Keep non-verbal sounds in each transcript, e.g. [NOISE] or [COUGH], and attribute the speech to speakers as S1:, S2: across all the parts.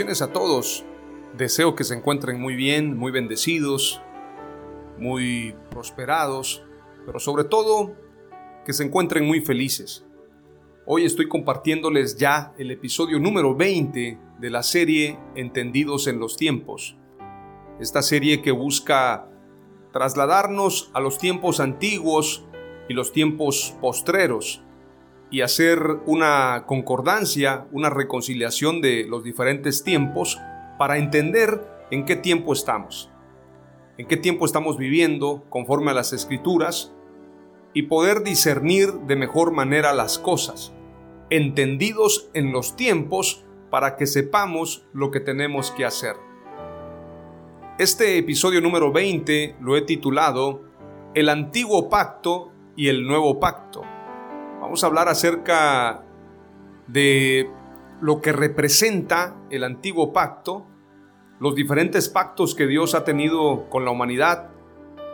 S1: A todos. Deseo que se encuentren muy bien, muy bendecidos, muy prosperados, pero sobre todo que se encuentren muy felices. Hoy estoy compartiéndoles ya el episodio número 20 de la serie Entendidos en los tiempos. Esta serie que busca trasladarnos a los tiempos antiguos y los tiempos postreros y hacer una concordancia, una reconciliación de los diferentes tiempos para entender en qué tiempo estamos, en qué tiempo estamos viviendo conforme a las escrituras y poder discernir de mejor manera las cosas, entendidos en los tiempos para que sepamos lo que tenemos que hacer. Este episodio número 20 lo he titulado El antiguo pacto y el nuevo pacto. Vamos a hablar acerca de lo que representa el antiguo pacto, los diferentes pactos que Dios ha tenido con la humanidad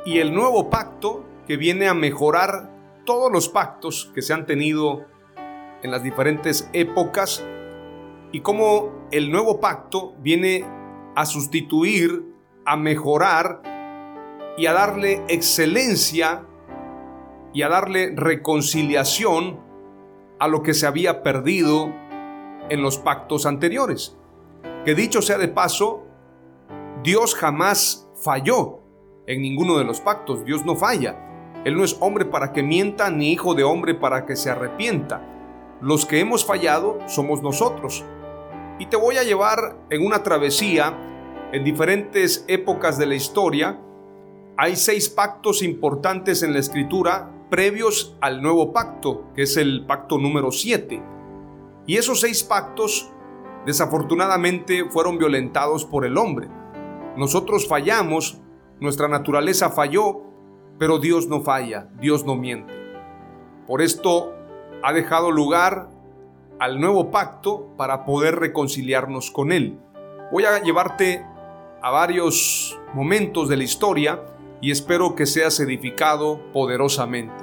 S1: y el nuevo pacto que viene a mejorar todos los pactos que se han tenido en las diferentes épocas y cómo el nuevo pacto viene a sustituir, a mejorar y a darle excelencia y a darle reconciliación a lo que se había perdido en los pactos anteriores. Que dicho sea de paso, Dios jamás falló en ninguno de los pactos, Dios no falla. Él no es hombre para que mienta, ni hijo de hombre para que se arrepienta. Los que hemos fallado somos nosotros. Y te voy a llevar en una travesía en diferentes épocas de la historia. Hay seis pactos importantes en la escritura previos al nuevo pacto, que es el pacto número 7. Y esos seis pactos desafortunadamente fueron violentados por el hombre. Nosotros fallamos, nuestra naturaleza falló, pero Dios no falla, Dios no miente. Por esto ha dejado lugar al nuevo pacto para poder reconciliarnos con Él. Voy a llevarte a varios momentos de la historia y espero que seas edificado poderosamente.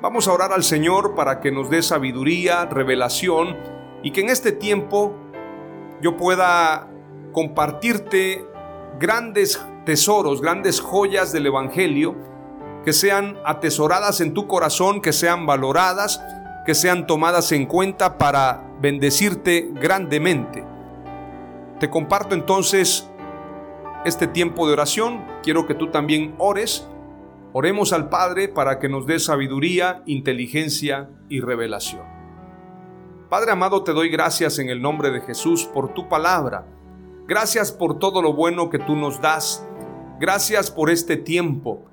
S1: Vamos a orar al Señor para que nos dé sabiduría, revelación y que en este tiempo yo pueda compartirte grandes tesoros, grandes joyas del Evangelio, que sean atesoradas en tu corazón, que sean valoradas, que sean tomadas en cuenta para bendecirte grandemente. Te comparto entonces este tiempo de oración, quiero que tú también ores. Oremos al Padre para que nos dé sabiduría, inteligencia y revelación. Padre amado, te doy gracias en el nombre de Jesús por tu palabra. Gracias por todo lo bueno que tú nos das. Gracias por este tiempo.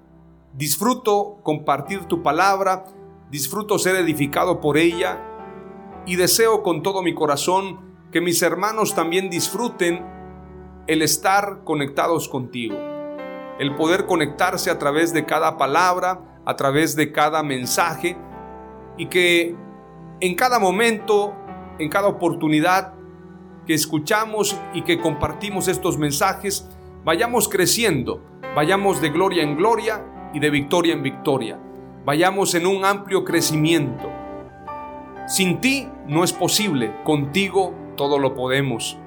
S1: Disfruto compartir tu palabra, disfruto ser edificado por ella y deseo con todo mi corazón que mis hermanos también disfruten el estar conectados contigo, el poder conectarse a través de cada palabra, a través de cada mensaje y que en cada momento, en cada oportunidad que escuchamos y que compartimos estos mensajes, vayamos creciendo, vayamos de gloria en gloria y de victoria en victoria, vayamos en un amplio crecimiento. Sin ti no es posible, contigo todo lo podemos.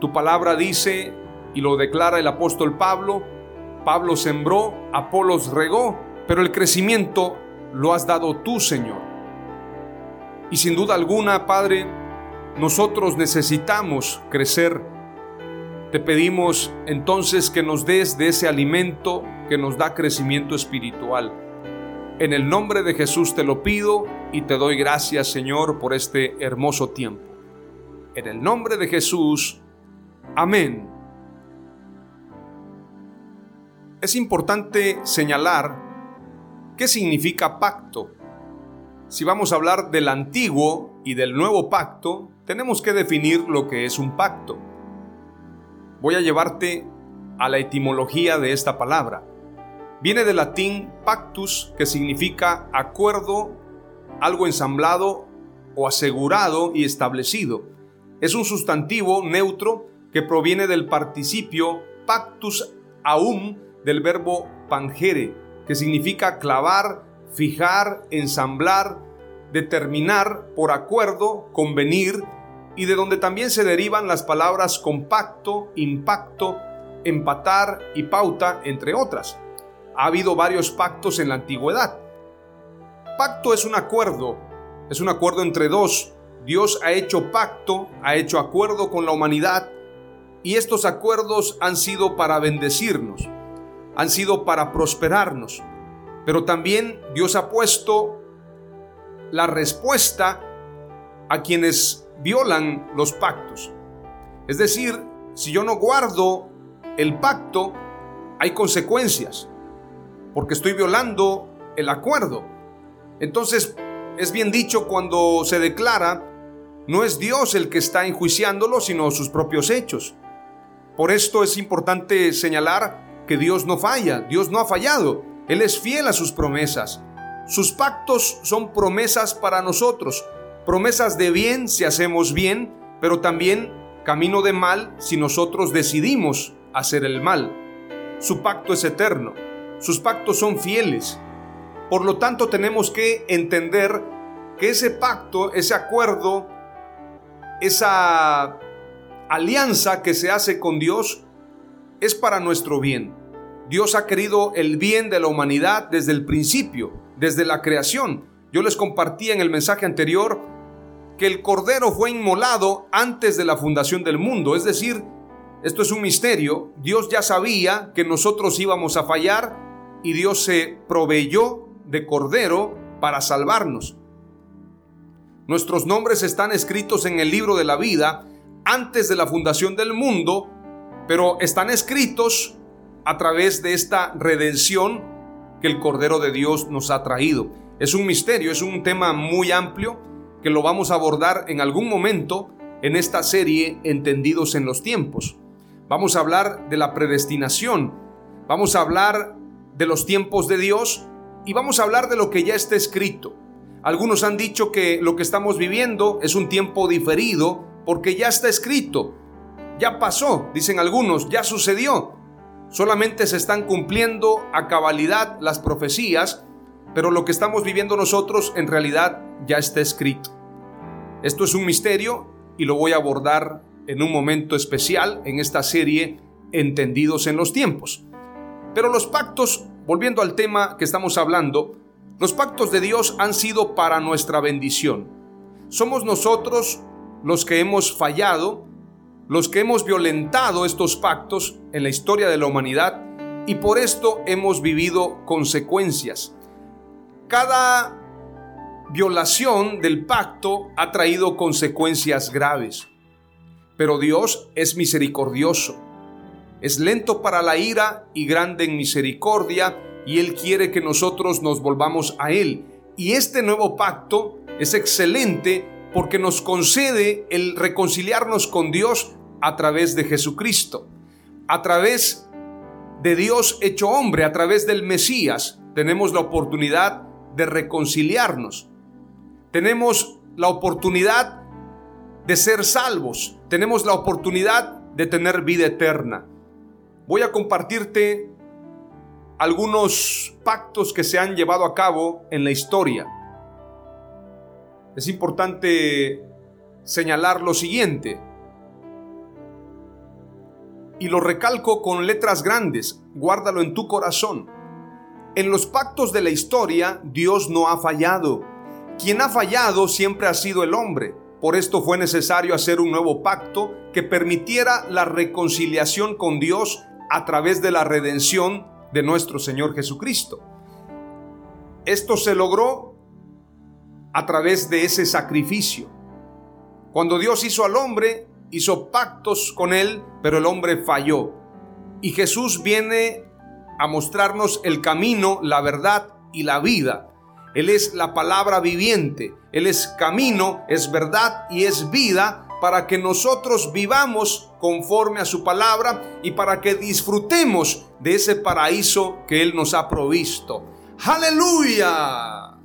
S1: Tu palabra dice, y lo declara el apóstol Pablo, Pablo sembró, Apolos regó, pero el crecimiento lo has dado tú, Señor. Y sin duda alguna, Padre, nosotros necesitamos crecer. Te pedimos entonces que nos des de ese alimento que nos da crecimiento espiritual. En el nombre de Jesús te lo pido y te doy gracias, Señor, por este hermoso tiempo. En el nombre de Jesús, amén. Es importante señalar qué significa pacto. Si vamos a hablar del antiguo y del nuevo pacto, tenemos que definir lo que es un pacto. Voy a llevarte a la etimología de esta palabra. Viene del latín pactus, que significa acuerdo, algo ensamblado o asegurado y establecido. Es un sustantivo neutro que proviene del participio pactus aum del verbo pangere, que significa clavar, fijar, ensamblar, determinar por acuerdo, convenir, y de donde también se derivan las palabras compacto, impacto, empatar y pauta, entre otras. Ha habido varios pactos en la antigüedad. Pacto es un acuerdo, es un acuerdo entre dos. Dios ha hecho pacto, ha hecho acuerdo con la humanidad y estos acuerdos han sido para bendecirnos, han sido para prosperarnos. Pero también Dios ha puesto la respuesta a quienes violan los pactos. Es decir, si yo no guardo el pacto, hay consecuencias, porque estoy violando el acuerdo. Entonces, es bien dicho cuando se declara, no es Dios el que está enjuiciándolo, sino sus propios hechos. Por esto es importante señalar que Dios no falla, Dios no ha fallado, Él es fiel a sus promesas. Sus pactos son promesas para nosotros, promesas de bien si hacemos bien, pero también camino de mal si nosotros decidimos hacer el mal. Su pacto es eterno, sus pactos son fieles. Por lo tanto tenemos que entender que ese pacto, ese acuerdo, esa alianza que se hace con Dios es para nuestro bien. Dios ha querido el bien de la humanidad desde el principio, desde la creación. Yo les compartí en el mensaje anterior que el Cordero fue inmolado antes de la fundación del mundo. Es decir, esto es un misterio. Dios ya sabía que nosotros íbamos a fallar y Dios se proveyó de Cordero para salvarnos. Nuestros nombres están escritos en el libro de la vida antes de la fundación del mundo, pero están escritos a través de esta redención que el Cordero de Dios nos ha traído. Es un misterio, es un tema muy amplio que lo vamos a abordar en algún momento en esta serie Entendidos en los tiempos. Vamos a hablar de la predestinación, vamos a hablar de los tiempos de Dios y vamos a hablar de lo que ya está escrito. Algunos han dicho que lo que estamos viviendo es un tiempo diferido porque ya está escrito, ya pasó, dicen algunos, ya sucedió. Solamente se están cumpliendo a cabalidad las profecías pero lo que estamos viviendo nosotros en realidad ya está escrito. Esto es un misterio y lo voy a abordar en un momento especial en esta serie Entendidos en los tiempos. Pero los pactos, volviendo al tema que estamos hablando, los pactos de Dios han sido para nuestra bendición. Somos nosotros los que hemos fallado, los que hemos violentado estos pactos en la historia de la humanidad y por esto hemos vivido consecuencias cada violación del pacto ha traído consecuencias graves. Pero Dios es misericordioso, es lento para la ira y grande en misericordia, y Él quiere que nosotros nos volvamos a Él. Y este nuevo pacto es excelente porque nos concede el reconciliarnos con Dios a través de Jesucristo, a través de Dios hecho hombre, a través del Mesías, tenemos la oportunidad de reconciliarnos. Tenemos la oportunidad de ser salvos. Tenemos la oportunidad de tener vida eterna. Voy a compartirte algunos pactos que se han llevado a cabo en la historia. Es importante señalar lo siguiente. y lo recalco con letras grandes, guárdalo en tu corazón. En los pactos de la historia, Dios no ha fallado. Quien ha fallado siempre ha sido el hombre. Por esto fue necesario hacer un nuevo pacto que permitiera la reconciliación con Dios a través de la redención de nuestro Señor Jesucristo. Esto se logró a través de ese sacrificio. Cuando Dios hizo al hombre, hizo pactos con él, pero el hombre falló. Y Jesús viene a mostrarnos el camino, la verdad y la vida. Él es la palabra viviente, Él es camino, es verdad y es vida para que nosotros vivamos conforme a su palabra y para que disfrutemos de ese paraíso que Él nos ha provisto. Aleluya.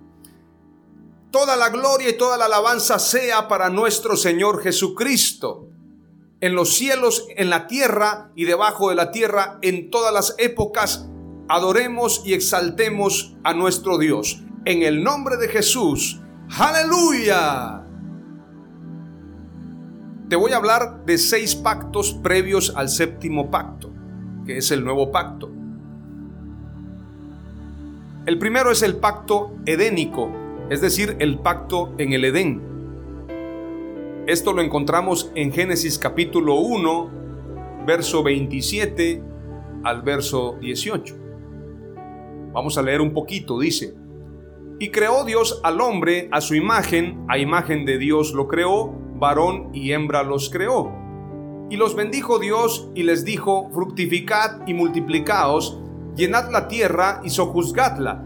S1: Toda la gloria y toda la alabanza sea para nuestro Señor Jesucristo. En los cielos, en la tierra y debajo de la tierra, en todas las épocas, adoremos y exaltemos a nuestro Dios en el nombre de Jesús. Aleluya. Te voy a hablar de seis pactos previos al séptimo pacto, que es el nuevo pacto. El primero es el pacto edénico, es decir, el pacto en el Edén. Esto lo encontramos en Génesis capítulo 1, verso 27 al verso 18. Vamos a leer un poquito, dice, y creó Dios al hombre a su imagen, a imagen de Dios lo creó, varón y hembra los creó. Y los bendijo Dios y les dijo, fructificad y multiplicaos, llenad la tierra y sojuzgadla,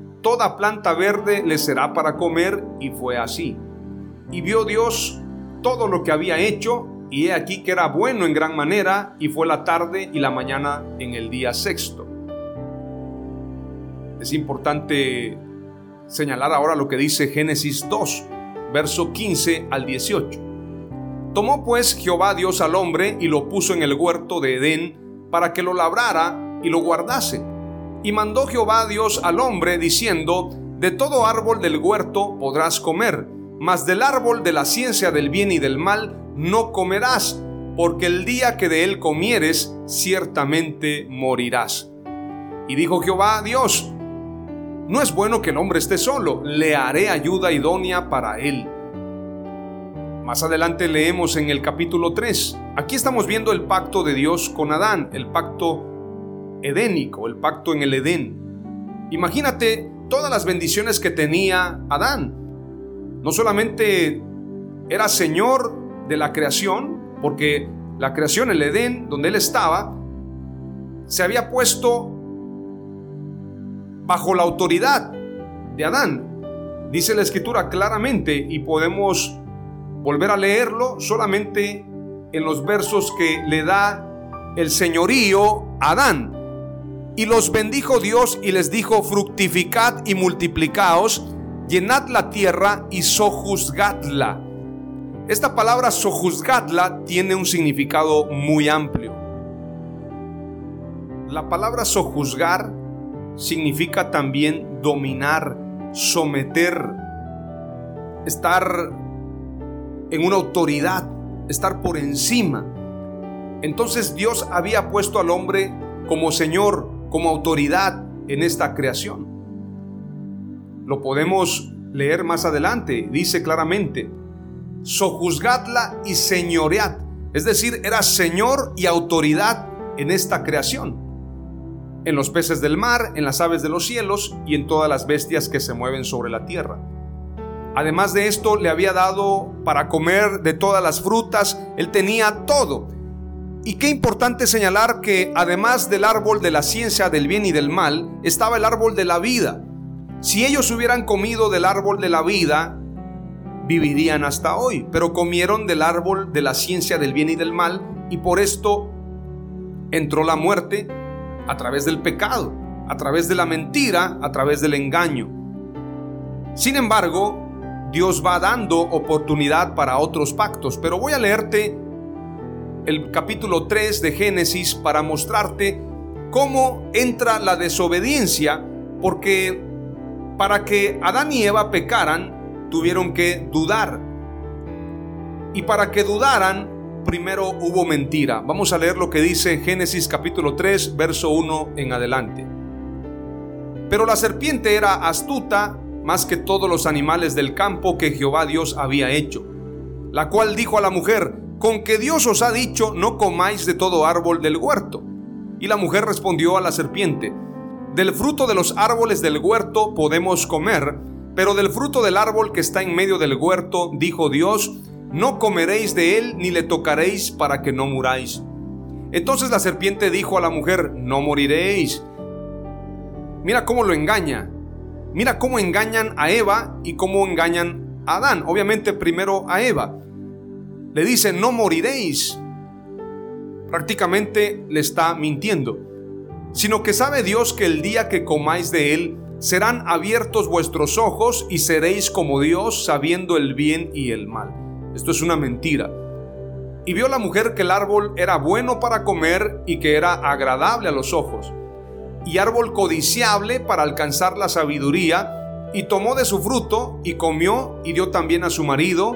S1: Toda planta verde le será para comer, y fue así. Y vio Dios todo lo que había hecho, y he aquí que era bueno en gran manera, y fue la tarde y la mañana en el día sexto. Es importante señalar ahora lo que dice Génesis 2, verso 15 al 18. Tomó pues Jehová Dios al hombre y lo puso en el huerto de Edén para que lo labrara y lo guardase. Y mandó Jehová Dios al hombre diciendo, de todo árbol del huerto podrás comer, mas del árbol de la ciencia del bien y del mal no comerás, porque el día que de él comieres, ciertamente morirás. Y dijo Jehová Dios, no es bueno que el hombre esté solo, le haré ayuda idónea para él. Más adelante leemos en el capítulo 3. Aquí estamos viendo el pacto de Dios con Adán, el pacto edénico, el pacto en el Edén. Imagínate todas las bendiciones que tenía Adán. No solamente era señor de la creación, porque la creación, el Edén, donde él estaba, se había puesto bajo la autoridad de Adán. Dice la escritura claramente y podemos volver a leerlo solamente en los versos que le da el señorío a Adán. Y los bendijo Dios y les dijo, fructificad y multiplicaos, llenad la tierra y sojuzgadla. Esta palabra sojuzgadla tiene un significado muy amplio. La palabra sojuzgar significa también dominar, someter, estar en una autoridad, estar por encima. Entonces Dios había puesto al hombre como Señor, como autoridad en esta creación. Lo podemos leer más adelante, dice claramente, sojuzgadla y señoread, es decir, era Señor y autoridad en esta creación en los peces del mar, en las aves de los cielos y en todas las bestias que se mueven sobre la tierra. Además de esto, le había dado para comer de todas las frutas, él tenía todo. Y qué importante señalar que además del árbol de la ciencia del bien y del mal, estaba el árbol de la vida. Si ellos hubieran comido del árbol de la vida, vivirían hasta hoy, pero comieron del árbol de la ciencia del bien y del mal, y por esto entró la muerte a través del pecado, a través de la mentira, a través del engaño. Sin embargo, Dios va dando oportunidad para otros pactos, pero voy a leerte el capítulo 3 de Génesis para mostrarte cómo entra la desobediencia, porque para que Adán y Eva pecaran, tuvieron que dudar. Y para que dudaran, primero hubo mentira. Vamos a leer lo que dice Génesis capítulo 3, verso 1 en adelante. Pero la serpiente era astuta más que todos los animales del campo que Jehová Dios había hecho, la cual dijo a la mujer, con que Dios os ha dicho, no comáis de todo árbol del huerto. Y la mujer respondió a la serpiente, del fruto de los árboles del huerto podemos comer, pero del fruto del árbol que está en medio del huerto, dijo Dios, no comeréis de él ni le tocaréis para que no muráis. Entonces la serpiente dijo a la mujer, no moriréis. Mira cómo lo engaña. Mira cómo engañan a Eva y cómo engañan a Adán. Obviamente primero a Eva le dice, no moriréis. Prácticamente le está mintiendo. Sino que sabe Dios que el día que comáis de él, serán abiertos vuestros ojos y seréis como Dios sabiendo el bien y el mal. Esto es una mentira. Y vio la mujer que el árbol era bueno para comer y que era agradable a los ojos, y árbol codiciable para alcanzar la sabiduría, y tomó de su fruto y comió y dio también a su marido,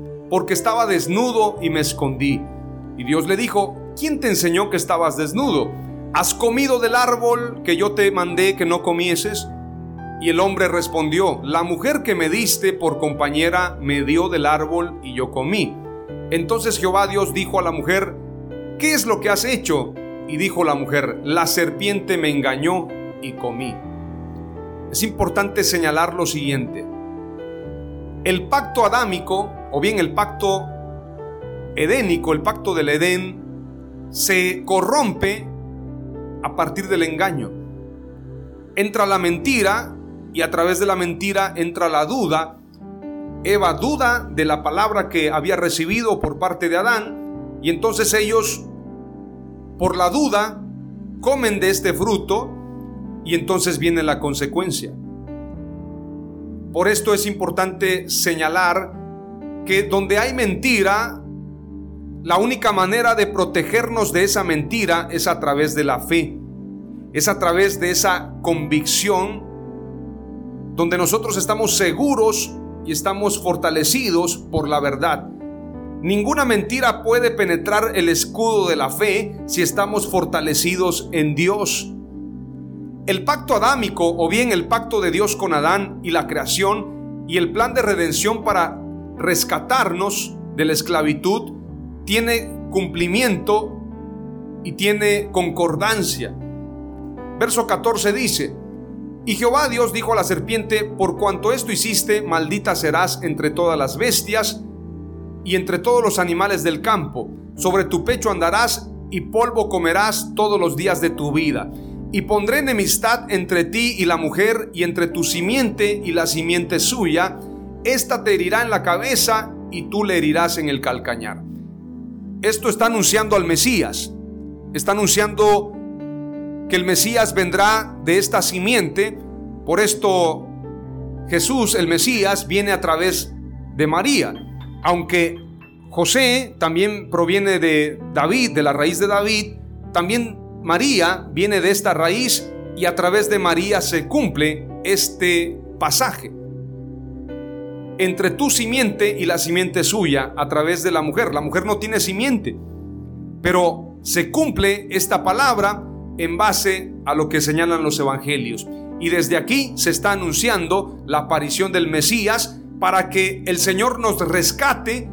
S1: porque estaba desnudo y me escondí. Y Dios le dijo, ¿quién te enseñó que estabas desnudo? ¿Has comido del árbol que yo te mandé que no comieses? Y el hombre respondió, la mujer que me diste por compañera me dio del árbol y yo comí. Entonces Jehová Dios dijo a la mujer, ¿qué es lo que has hecho? Y dijo la mujer, la serpiente me engañó y comí. Es importante señalar lo siguiente. El pacto adámico o bien el pacto edénico, el pacto del Edén, se corrompe a partir del engaño. Entra la mentira y a través de la mentira entra la duda. Eva duda de la palabra que había recibido por parte de Adán y entonces ellos, por la duda, comen de este fruto y entonces viene la consecuencia. Por esto es importante señalar que donde hay mentira, la única manera de protegernos de esa mentira es a través de la fe, es a través de esa convicción donde nosotros estamos seguros y estamos fortalecidos por la verdad. Ninguna mentira puede penetrar el escudo de la fe si estamos fortalecidos en Dios. El pacto adámico o bien el pacto de Dios con Adán y la creación y el plan de redención para rescatarnos de la esclavitud tiene cumplimiento y tiene concordancia. Verso 14 dice, y Jehová Dios dijo a la serpiente, por cuanto esto hiciste, maldita serás entre todas las bestias y entre todos los animales del campo. Sobre tu pecho andarás y polvo comerás todos los días de tu vida. Y pondré enemistad entre ti y la mujer y entre tu simiente y la simiente suya esta te herirá en la cabeza y tú le herirás en el calcañar. Esto está anunciando al Mesías. Está anunciando que el Mesías vendrá de esta simiente. Por esto Jesús, el Mesías, viene a través de María. Aunque José también proviene de David, de la raíz de David, también María viene de esta raíz y a través de María se cumple este pasaje entre tu simiente y la simiente suya a través de la mujer. La mujer no tiene simiente, pero se cumple esta palabra en base a lo que señalan los evangelios. Y desde aquí se está anunciando la aparición del Mesías para que el Señor nos rescate,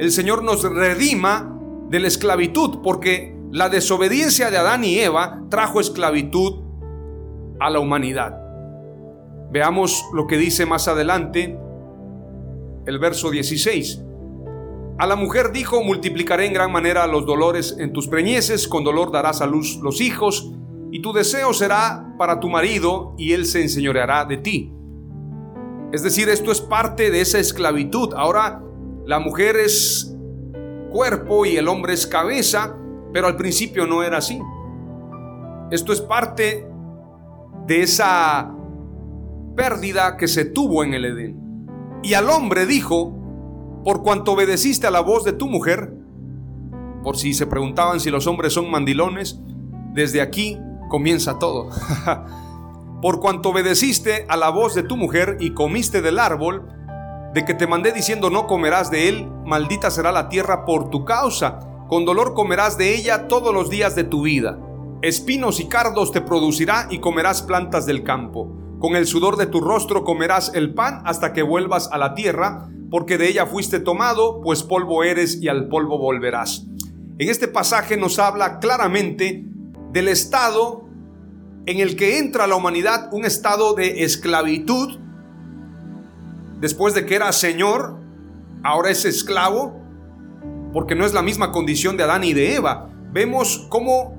S1: el Señor nos redima de la esclavitud, porque la desobediencia de Adán y Eva trajo esclavitud a la humanidad. Veamos lo que dice más adelante el verso 16. A la mujer dijo, multiplicaré en gran manera los dolores en tus preñeces, con dolor darás a luz los hijos, y tu deseo será para tu marido, y él se enseñoreará de ti. Es decir, esto es parte de esa esclavitud. Ahora la mujer es cuerpo y el hombre es cabeza, pero al principio no era así. Esto es parte de esa pérdida que se tuvo en el Edén. Y al hombre dijo, por cuanto obedeciste a la voz de tu mujer, por si se preguntaban si los hombres son mandilones, desde aquí comienza todo. [LAUGHS] por cuanto obedeciste a la voz de tu mujer y comiste del árbol, de que te mandé diciendo no comerás de él, maldita será la tierra por tu causa, con dolor comerás de ella todos los días de tu vida. Espinos y cardos te producirá y comerás plantas del campo. Con el sudor de tu rostro comerás el pan hasta que vuelvas a la tierra, porque de ella fuiste tomado, pues polvo eres y al polvo volverás. En este pasaje nos habla claramente del estado en el que entra la humanidad, un estado de esclavitud. Después de que era señor, ahora es esclavo, porque no es la misma condición de Adán y de Eva. Vemos cómo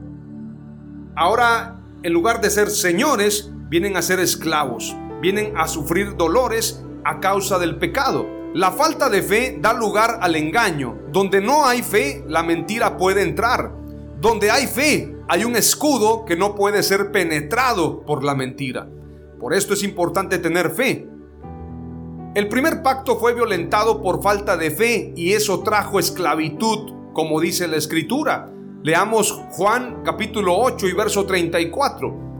S1: ahora, en lugar de ser señores, vienen a ser esclavos, vienen a sufrir dolores a causa del pecado. La falta de fe da lugar al engaño. Donde no hay fe, la mentira puede entrar. Donde hay fe, hay un escudo que no puede ser penetrado por la mentira. Por esto es importante tener fe. El primer pacto fue violentado por falta de fe y eso trajo esclavitud, como dice la escritura. Leamos Juan capítulo 8 y verso 34.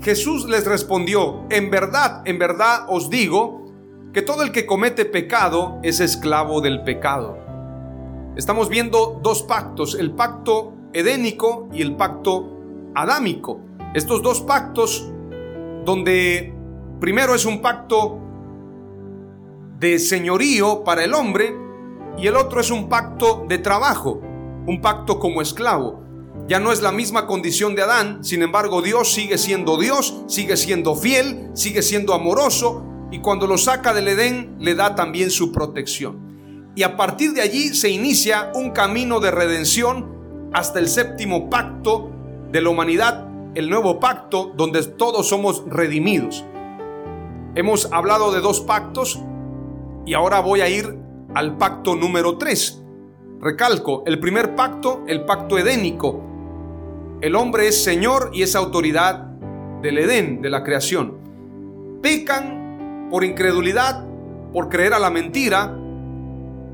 S1: Jesús les respondió, en verdad, en verdad os digo, que todo el que comete pecado es esclavo del pecado. Estamos viendo dos pactos, el pacto edénico y el pacto adámico. Estos dos pactos donde primero es un pacto de señorío para el hombre y el otro es un pacto de trabajo, un pacto como esclavo. Ya no es la misma condición de Adán, sin embargo Dios sigue siendo Dios, sigue siendo fiel, sigue siendo amoroso y cuando lo saca del Edén le da también su protección. Y a partir de allí se inicia un camino de redención hasta el séptimo pacto de la humanidad, el nuevo pacto donde todos somos redimidos. Hemos hablado de dos pactos y ahora voy a ir al pacto número 3. Recalco, el primer pacto, el pacto edénico, el hombre es Señor y es autoridad del Edén, de la creación. Pecan por incredulidad, por creer a la mentira,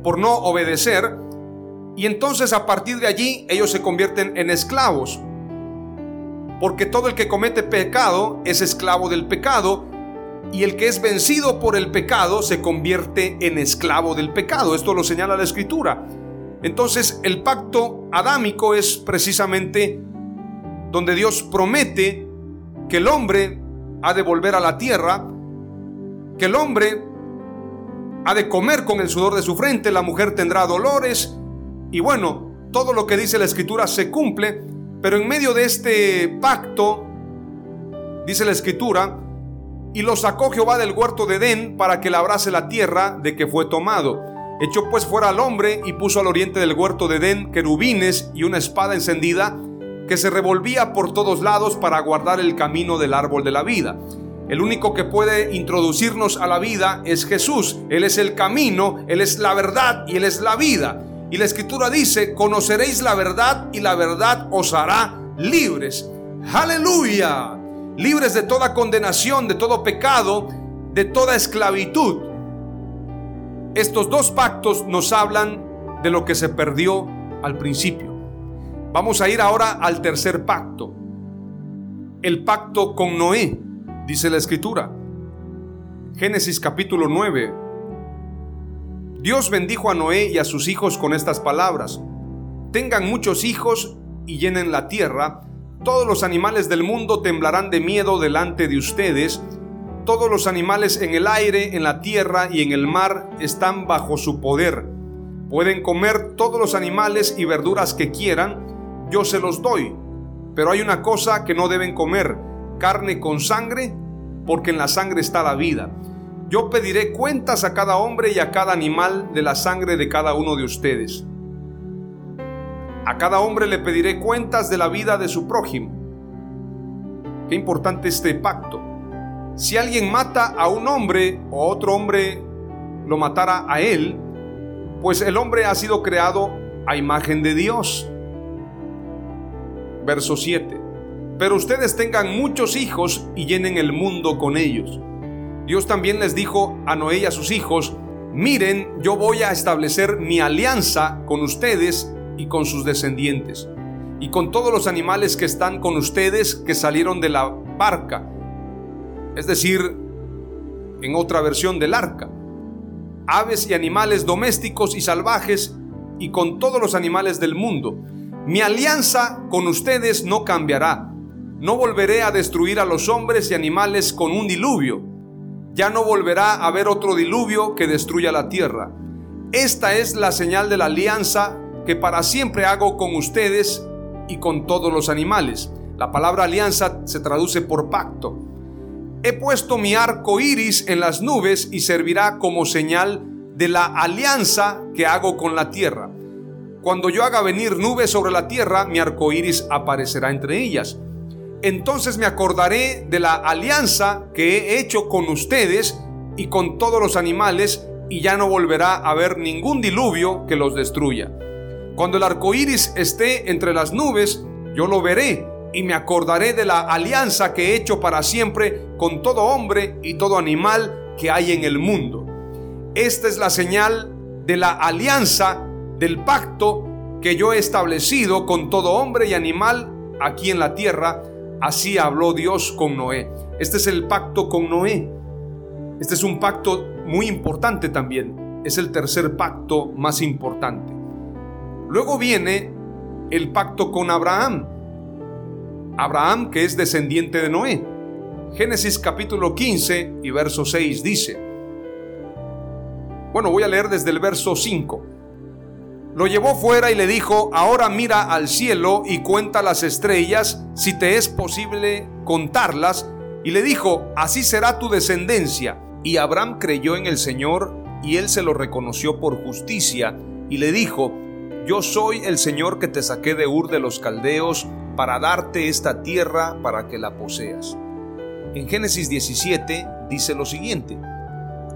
S1: por no obedecer, y entonces a partir de allí ellos se convierten en esclavos. Porque todo el que comete pecado es esclavo del pecado, y el que es vencido por el pecado se convierte en esclavo del pecado. Esto lo señala la escritura. Entonces el pacto adámico es precisamente donde Dios promete que el hombre ha de volver a la tierra, que el hombre ha de comer con el sudor de su frente, la mujer tendrá dolores, y bueno, todo lo que dice la escritura se cumple, pero en medio de este pacto, dice la escritura, y lo sacó Jehová del huerto de Edén para que labrase la tierra de que fue tomado. Echó pues fuera al hombre y puso al oriente del huerto de Edén querubines y una espada encendida que se revolvía por todos lados para guardar el camino del árbol de la vida. El único que puede introducirnos a la vida es Jesús. Él es el camino, Él es la verdad y Él es la vida. Y la escritura dice, conoceréis la verdad y la verdad os hará libres. Aleluya. Libres de toda condenación, de todo pecado, de toda esclavitud. Estos dos pactos nos hablan de lo que se perdió al principio. Vamos a ir ahora al tercer pacto. El pacto con Noé, dice la escritura. Génesis capítulo 9. Dios bendijo a Noé y a sus hijos con estas palabras. Tengan muchos hijos y llenen la tierra. Todos los animales del mundo temblarán de miedo delante de ustedes. Todos los animales en el aire, en la tierra y en el mar están bajo su poder. Pueden comer todos los animales y verduras que quieran yo se los doy. Pero hay una cosa que no deben comer, carne con sangre, porque en la sangre está la vida. Yo pediré cuentas a cada hombre y a cada animal de la sangre de cada uno de ustedes. A cada hombre le pediré cuentas de la vida de su prójimo. Qué importante este pacto. Si alguien mata a un hombre o otro hombre lo matara a él, pues el hombre ha sido creado a imagen de Dios. Verso 7. Pero ustedes tengan muchos hijos y llenen el mundo con ellos. Dios también les dijo a Noé y a sus hijos, miren, yo voy a establecer mi alianza con ustedes y con sus descendientes, y con todos los animales que están con ustedes que salieron de la barca, es decir, en otra versión del arca, aves y animales domésticos y salvajes, y con todos los animales del mundo. Mi alianza con ustedes no cambiará. No volveré a destruir a los hombres y animales con un diluvio. Ya no volverá a haber otro diluvio que destruya la tierra. Esta es la señal de la alianza que para siempre hago con ustedes y con todos los animales. La palabra alianza se traduce por pacto. He puesto mi arco iris en las nubes y servirá como señal de la alianza que hago con la tierra. Cuando yo haga venir nubes sobre la tierra, mi arco iris aparecerá entre ellas. Entonces me acordaré de la alianza que he hecho con ustedes y con todos los animales, y ya no volverá a haber ningún diluvio que los destruya. Cuando el arco iris esté entre las nubes, yo lo veré y me acordaré de la alianza que he hecho para siempre con todo hombre y todo animal que hay en el mundo. Esta es la señal de la alianza del pacto que yo he establecido con todo hombre y animal aquí en la tierra. Así habló Dios con Noé. Este es el pacto con Noé. Este es un pacto muy importante también. Es el tercer pacto más importante. Luego viene el pacto con Abraham. Abraham que es descendiente de Noé. Génesis capítulo 15 y verso 6 dice, bueno, voy a leer desde el verso 5. Lo llevó fuera y le dijo, ahora mira al cielo y cuenta las estrellas, si te es posible contarlas. Y le dijo, así será tu descendencia. Y Abraham creyó en el Señor y él se lo reconoció por justicia y le dijo, yo soy el Señor que te saqué de Ur de los Caldeos para darte esta tierra para que la poseas. En Génesis 17 dice lo siguiente,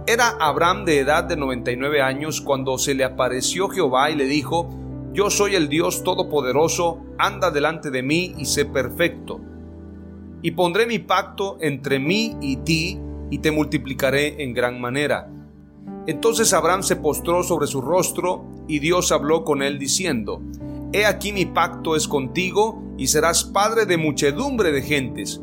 S1: era Abraham de edad de 99 años cuando se le apareció Jehová y le dijo, Yo soy el Dios Todopoderoso, anda delante de mí y sé perfecto. Y pondré mi pacto entre mí y ti, y te multiplicaré en gran manera. Entonces Abraham se postró sobre su rostro, y Dios habló con él diciendo, He aquí mi pacto es contigo, y serás padre de muchedumbre de gentes.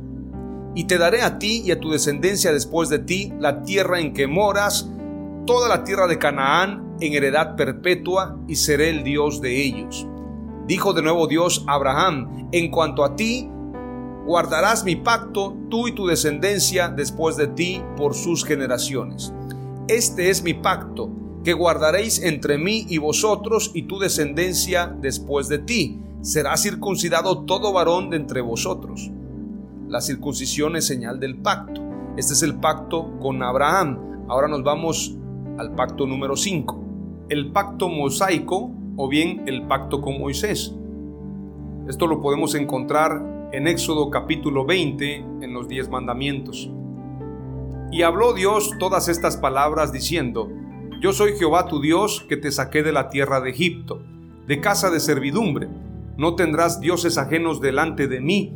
S1: Y te daré a ti y a tu descendencia después de ti la tierra en que moras, toda la tierra de Canaán en heredad perpetua, y seré el Dios de ellos. Dijo de nuevo Dios a Abraham, en cuanto a ti, guardarás mi pacto, tú y tu descendencia después de ti por sus generaciones. Este es mi pacto, que guardaréis entre mí y vosotros y tu descendencia después de ti. Será circuncidado todo varón de entre vosotros. La circuncisión es señal del pacto. Este es el pacto con Abraham. Ahora nos vamos al pacto número 5. El pacto mosaico o bien el pacto con Moisés. Esto lo podemos encontrar en Éxodo capítulo 20 en los diez mandamientos. Y habló Dios todas estas palabras diciendo, Yo soy Jehová tu Dios que te saqué de la tierra de Egipto, de casa de servidumbre. No tendrás dioses ajenos delante de mí.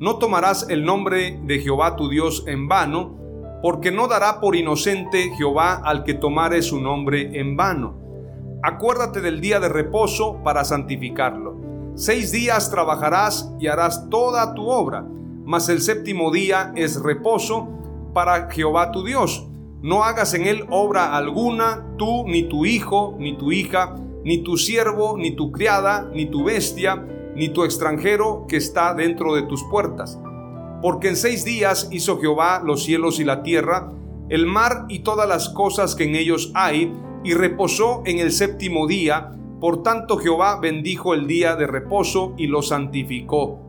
S1: No tomarás el nombre de Jehová tu Dios en vano, porque no dará por inocente Jehová al que tomare su nombre en vano. Acuérdate del día de reposo para santificarlo. Seis días trabajarás y harás toda tu obra, mas el séptimo día es reposo para Jehová tu Dios. No hagas en él obra alguna, tú, ni tu hijo, ni tu hija, ni tu siervo, ni tu criada, ni tu bestia, ni tu extranjero que está dentro de tus puertas porque en seis días hizo Jehová los cielos y la tierra, el mar y todas las cosas que en ellos hay, y reposó en el séptimo día. Por tanto Jehová bendijo el día de reposo y lo santificó.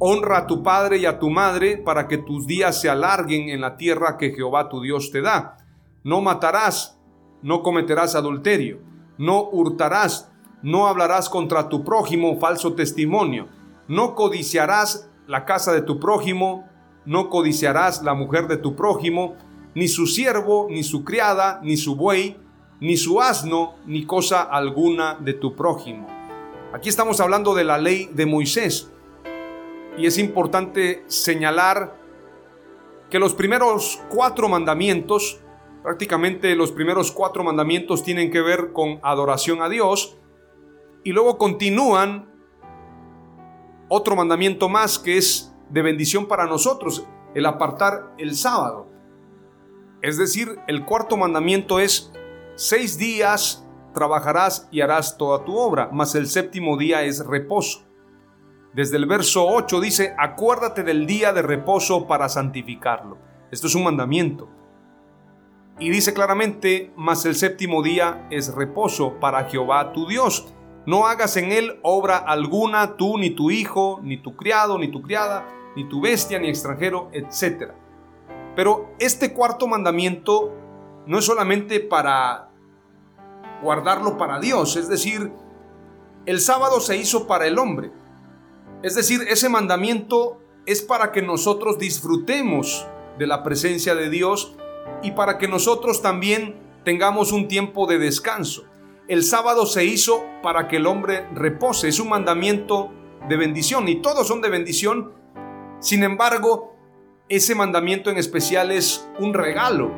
S1: Honra a tu padre y a tu madre para que tus días se alarguen en la tierra que Jehová tu Dios te da. No matarás, no cometerás adulterio, no hurtarás, no hablarás contra tu prójimo falso testimonio, no codiciarás la casa de tu prójimo, no codiciarás la mujer de tu prójimo, ni su siervo, ni su criada, ni su buey, ni su asno, ni cosa alguna de tu prójimo. Aquí estamos hablando de la ley de Moisés. Y es importante señalar que los primeros cuatro mandamientos, prácticamente los primeros cuatro mandamientos tienen que ver con adoración a Dios y luego continúan otro mandamiento más que es de bendición para nosotros, el apartar el sábado. Es decir, el cuarto mandamiento es, seis días trabajarás y harás toda tu obra, mas el séptimo día es reposo. Desde el verso 8 dice, acuérdate del día de reposo para santificarlo. Esto es un mandamiento. Y dice claramente, mas el séptimo día es reposo para Jehová tu Dios. No hagas en él obra alguna, tú, ni tu hijo, ni tu criado, ni tu criada, ni tu bestia, ni extranjero, etc. Pero este cuarto mandamiento no es solamente para guardarlo para Dios, es decir, el sábado se hizo para el hombre. Es decir, ese mandamiento es para que nosotros disfrutemos de la presencia de Dios y para que nosotros también tengamos un tiempo de descanso. El sábado se hizo para que el hombre repose. Es un mandamiento de bendición y todos son de bendición. Sin embargo, ese mandamiento en especial es un regalo.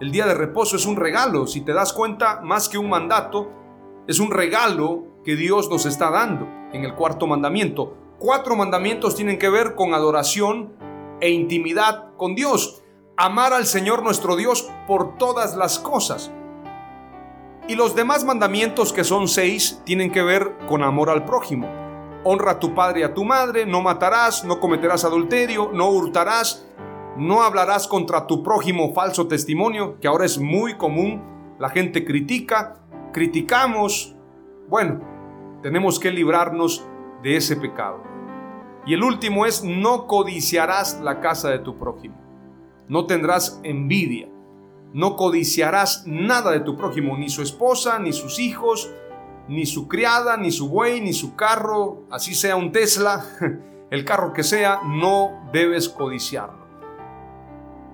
S1: El día de reposo es un regalo. Si te das cuenta, más que un mandato, es un regalo que Dios nos está dando en el cuarto mandamiento. Cuatro mandamientos tienen que ver con adoración e intimidad con Dios. Amar al Señor nuestro Dios por todas las cosas. Y los demás mandamientos, que son seis, tienen que ver con amor al prójimo. Honra a tu padre y a tu madre, no matarás, no cometerás adulterio, no hurtarás, no hablarás contra tu prójimo falso testimonio, que ahora es muy común. La gente critica, criticamos. Bueno, tenemos que librarnos de ese pecado. Y el último es, no codiciarás la casa de tu prójimo. No tendrás envidia. No codiciarás nada de tu prójimo, ni su esposa, ni sus hijos, ni su criada, ni su buey, ni su carro, así sea un Tesla, [LAUGHS] el carro que sea, no debes codiciarlo.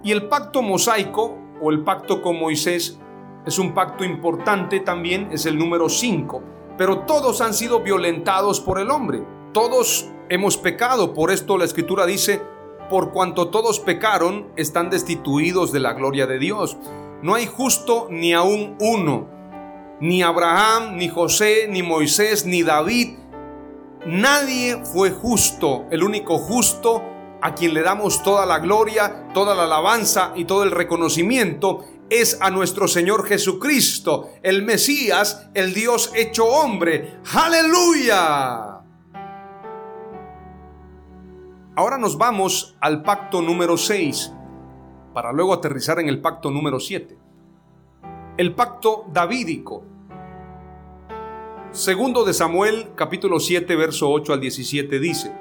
S1: Y el pacto mosaico o el pacto con Moisés es un pacto importante también, es el número 5, pero todos han sido violentados por el hombre, todos hemos pecado, por esto la escritura dice, por cuanto todos pecaron, están destituidos de la gloria de Dios. No hay justo ni aún uno, ni Abraham, ni José, ni Moisés, ni David. Nadie fue justo, el único justo a quien le damos toda la gloria, toda la alabanza y todo el reconocimiento es a nuestro Señor Jesucristo, el Mesías, el Dios hecho hombre. Aleluya. Ahora nos vamos al pacto número 6, para luego aterrizar en el pacto número 7. El pacto davídico. Segundo de Samuel, capítulo 7, verso 8 al 17 dice,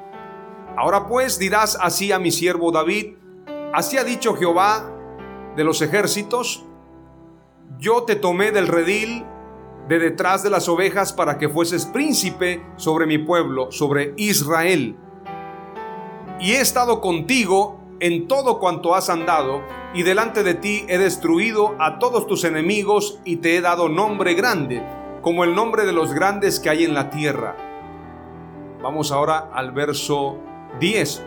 S1: Ahora pues dirás así a mi siervo David, así ha dicho Jehová de los ejércitos, yo te tomé del redil de detrás de las ovejas para que fueses príncipe sobre mi pueblo, sobre Israel y he estado contigo en todo cuanto has andado, y delante de ti he destruido a todos tus enemigos y te he dado nombre grande, como el nombre de los grandes que hay en la tierra. Vamos ahora al verso 10.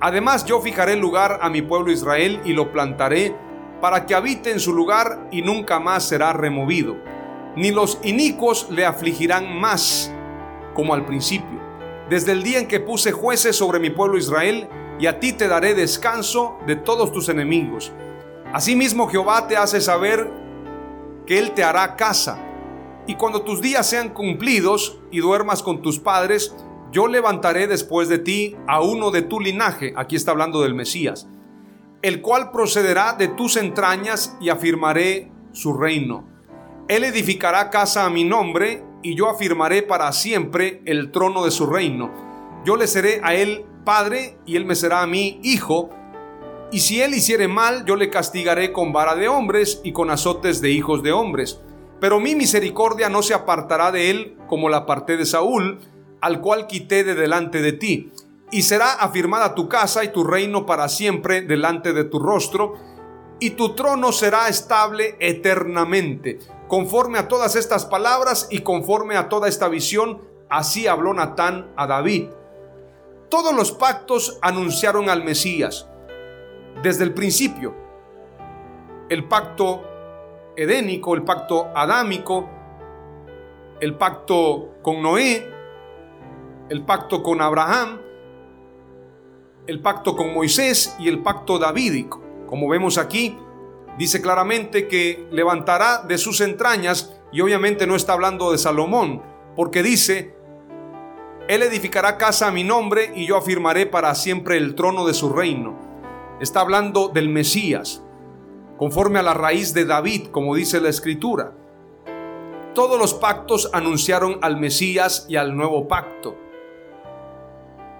S1: Además yo fijaré lugar a mi pueblo Israel y lo plantaré para que habite en su lugar y nunca más será removido. Ni los inicuos le afligirán más como al principio. Desde el día en que puse jueces sobre mi pueblo Israel, y a ti te daré descanso de todos tus enemigos. Asimismo Jehová te hace saber que Él te hará casa. Y cuando tus días sean cumplidos y duermas con tus padres, yo levantaré después de ti a uno de tu linaje, aquí está hablando del Mesías, el cual procederá de tus entrañas y afirmaré su reino. Él edificará casa a mi nombre y yo afirmaré para siempre el trono de su reino. Yo le seré a él padre y él me será a mí hijo. Y si él hiciere mal, yo le castigaré con vara de hombres y con azotes de hijos de hombres. Pero mi misericordia no se apartará de él como la aparté de Saúl, al cual quité de delante de ti. Y será afirmada tu casa y tu reino para siempre delante de tu rostro, y tu trono será estable eternamente. Conforme a todas estas palabras y conforme a toda esta visión, así habló Natán a David. Todos los pactos anunciaron al Mesías desde el principio. El pacto edénico, el pacto adámico, el pacto con Noé, el pacto con Abraham, el pacto con Moisés y el pacto davídico. Como vemos aquí, dice claramente que levantará de sus entrañas, y obviamente no está hablando de Salomón, porque dice, él edificará casa a mi nombre y yo afirmaré para siempre el trono de su reino. Está hablando del Mesías, conforme a la raíz de David, como dice la escritura. Todos los pactos anunciaron al Mesías y al nuevo pacto.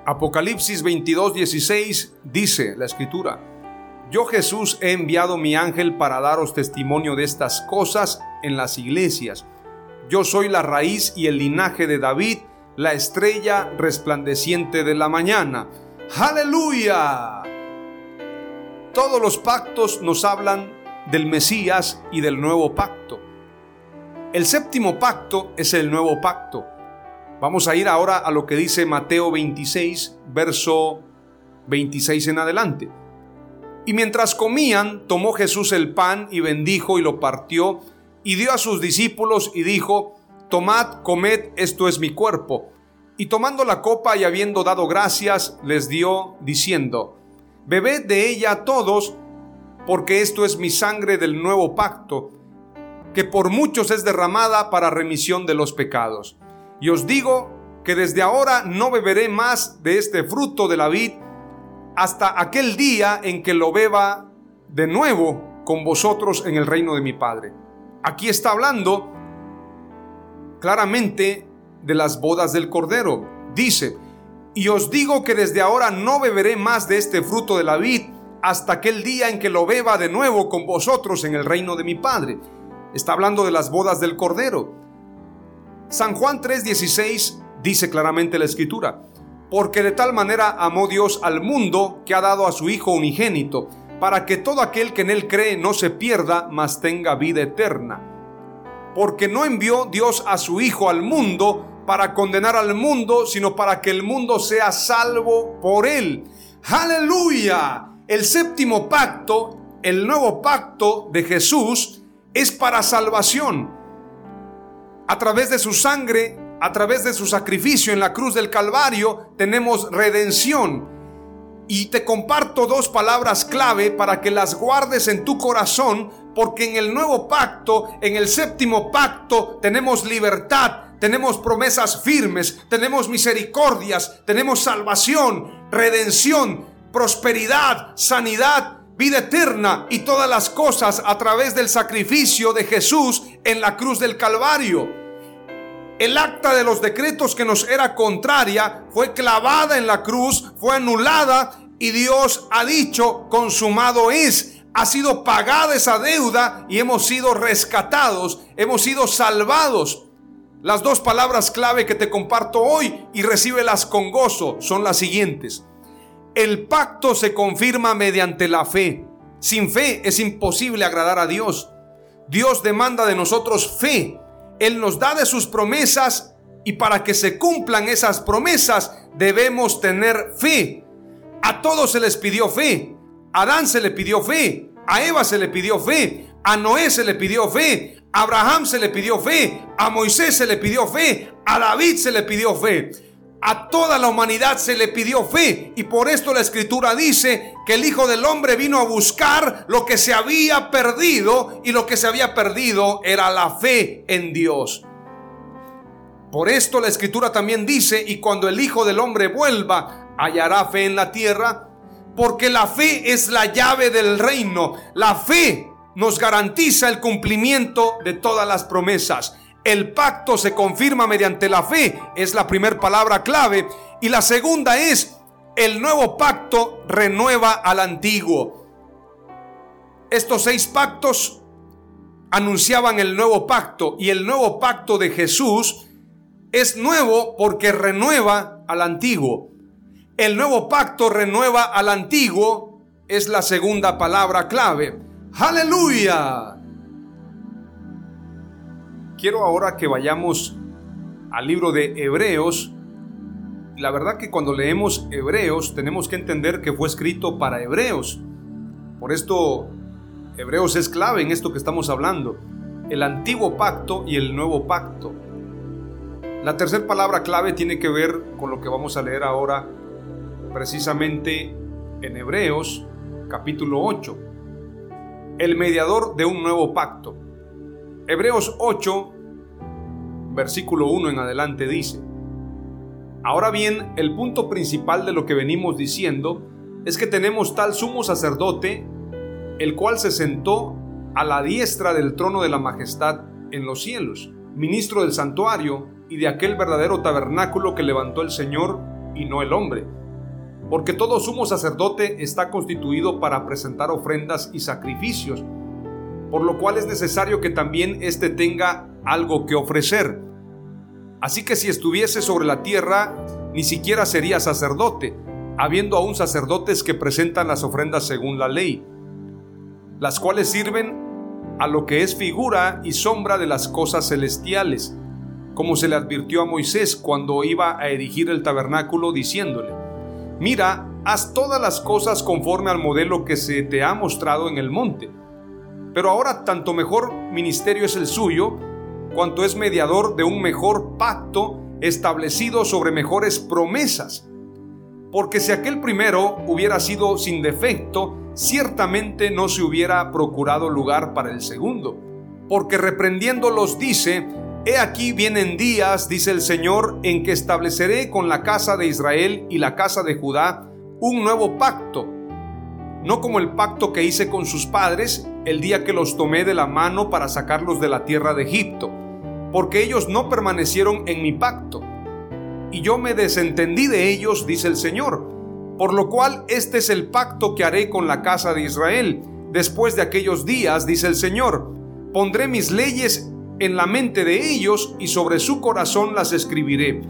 S1: Apocalipsis 22, 16 dice la escritura, Yo Jesús he enviado mi ángel para daros testimonio de estas cosas en las iglesias. Yo soy la raíz y el linaje de David la estrella resplandeciente de la mañana. Aleluya. Todos los pactos nos hablan del Mesías y del nuevo pacto. El séptimo pacto es el nuevo pacto. Vamos a ir ahora a lo que dice Mateo 26, verso 26 en adelante. Y mientras comían, tomó Jesús el pan y bendijo y lo partió y dio a sus discípulos y dijo, Tomad, comed, esto es mi cuerpo. Y tomando la copa y habiendo dado gracias, les dio, diciendo, Bebed de ella todos, porque esto es mi sangre del nuevo pacto, que por muchos es derramada para remisión de los pecados. Y os digo que desde ahora no beberé más de este fruto de la vid hasta aquel día en que lo beba de nuevo con vosotros en el reino de mi Padre. Aquí está hablando claramente de las bodas del Cordero. Dice, y os digo que desde ahora no beberé más de este fruto de la vid hasta aquel día en que lo beba de nuevo con vosotros en el reino de mi Padre. Está hablando de las bodas del Cordero. San Juan 3:16 dice claramente la escritura, porque de tal manera amó Dios al mundo que ha dado a su Hijo unigénito, para que todo aquel que en él cree no se pierda, mas tenga vida eterna porque no envió Dios a su Hijo al mundo para condenar al mundo, sino para que el mundo sea salvo por él. Aleluya. El séptimo pacto, el nuevo pacto de Jesús, es para salvación. A través de su sangre, a través de su sacrificio en la cruz del Calvario, tenemos redención. Y te comparto dos palabras clave para que las guardes en tu corazón porque en el nuevo pacto, en el séptimo pacto, tenemos libertad, tenemos promesas firmes, tenemos misericordias, tenemos salvación, redención, prosperidad, sanidad, vida eterna y todas las cosas a través del sacrificio de Jesús en la cruz del Calvario. El acta de los decretos que nos era contraria fue clavada en la cruz, fue anulada y Dios ha dicho, consumado es ha sido pagada esa deuda y hemos sido rescatados, hemos sido salvados. Las dos palabras clave que te comparto hoy y recíbelas con gozo son las siguientes. El pacto se confirma mediante la fe. Sin fe es imposible agradar a Dios. Dios demanda de nosotros fe. Él nos da de sus promesas y para que se cumplan esas promesas debemos tener fe. A todos se les pidió fe. A Adán se le pidió fe. A Eva se le pidió fe. A Noé se le pidió fe. A Abraham se le pidió fe. A Moisés se le pidió fe. A David se le pidió fe. A toda la humanidad se le pidió fe y por esto la escritura dice que el Hijo del Hombre vino a buscar lo que se había perdido y lo que se había perdido era la fe en Dios. Por esto la escritura también dice, y cuando el Hijo del Hombre vuelva, hallará fe en la tierra, porque la fe es la llave del reino. La fe nos garantiza el cumplimiento de todas las promesas. El pacto se confirma mediante la fe, es la primera palabra clave. Y la segunda es, el nuevo pacto renueva al antiguo. Estos seis pactos anunciaban el nuevo pacto y el nuevo pacto de Jesús es nuevo porque renueva al antiguo. El nuevo pacto renueva al antiguo es la segunda palabra clave. Aleluya. Quiero ahora que vayamos al libro de Hebreos. La verdad que cuando leemos Hebreos tenemos que entender que fue escrito para Hebreos. Por esto Hebreos es clave en esto que estamos hablando. El antiguo pacto y el nuevo pacto. La tercera palabra clave tiene que ver con lo que vamos a leer ahora precisamente en Hebreos capítulo 8. El mediador de un nuevo pacto. Hebreos 8, versículo 1 en adelante dice, Ahora bien, el punto principal de lo que venimos diciendo es que tenemos tal sumo sacerdote, el cual se sentó a la diestra del trono de la majestad en los cielos, ministro del santuario y de aquel verdadero tabernáculo que levantó el Señor y no el hombre. Porque todo sumo sacerdote está constituido para presentar ofrendas y sacrificios, por lo cual es necesario que también éste tenga algo que ofrecer. Así que si estuviese sobre la tierra, ni siquiera sería sacerdote, habiendo aún sacerdotes que presentan las ofrendas según la ley, las cuales sirven a lo que es figura y sombra de las cosas celestiales como se le advirtió a Moisés cuando iba a erigir el tabernáculo, diciéndole, mira, haz todas las cosas conforme al modelo que se te ha mostrado en el monte. Pero ahora tanto mejor ministerio es el suyo, cuanto es mediador de un mejor pacto establecido sobre mejores promesas. Porque si aquel primero hubiera sido sin defecto, ciertamente no se hubiera procurado lugar para el segundo. Porque reprendiéndolos dice, He aquí vienen días, dice el Señor, en que estableceré con la casa de Israel y la casa de Judá un nuevo pacto, no como el pacto que hice con sus padres el día que los tomé de la mano para sacarlos de la tierra de Egipto, porque ellos no permanecieron en mi pacto, y yo me desentendí de ellos, dice el Señor, por lo cual este es el pacto que haré con la casa de Israel. Después de aquellos días, dice el Señor, pondré mis leyes en la mente de ellos y sobre su corazón las escribiré.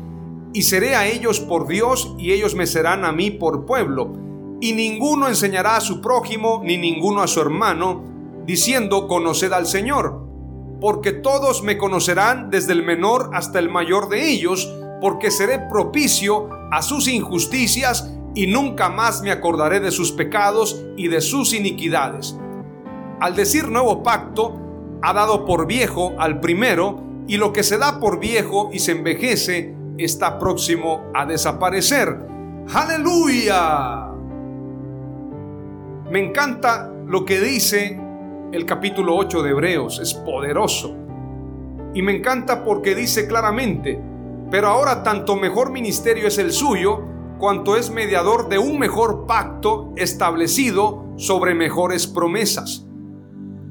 S1: Y seré a ellos por Dios y ellos me serán a mí por pueblo. Y ninguno enseñará a su prójimo ni ninguno a su hermano, diciendo, conoced al Señor. Porque todos me conocerán desde el menor hasta el mayor de ellos, porque seré propicio a sus injusticias y nunca más me acordaré de sus pecados y de sus iniquidades. Al decir nuevo pacto, ha dado por viejo al primero y lo que se da por viejo y se envejece está próximo a desaparecer. Aleluya. Me encanta lo que dice el capítulo 8 de Hebreos, es poderoso. Y me encanta porque dice claramente, pero ahora tanto mejor ministerio es el suyo, cuanto es mediador de un mejor pacto establecido sobre mejores promesas.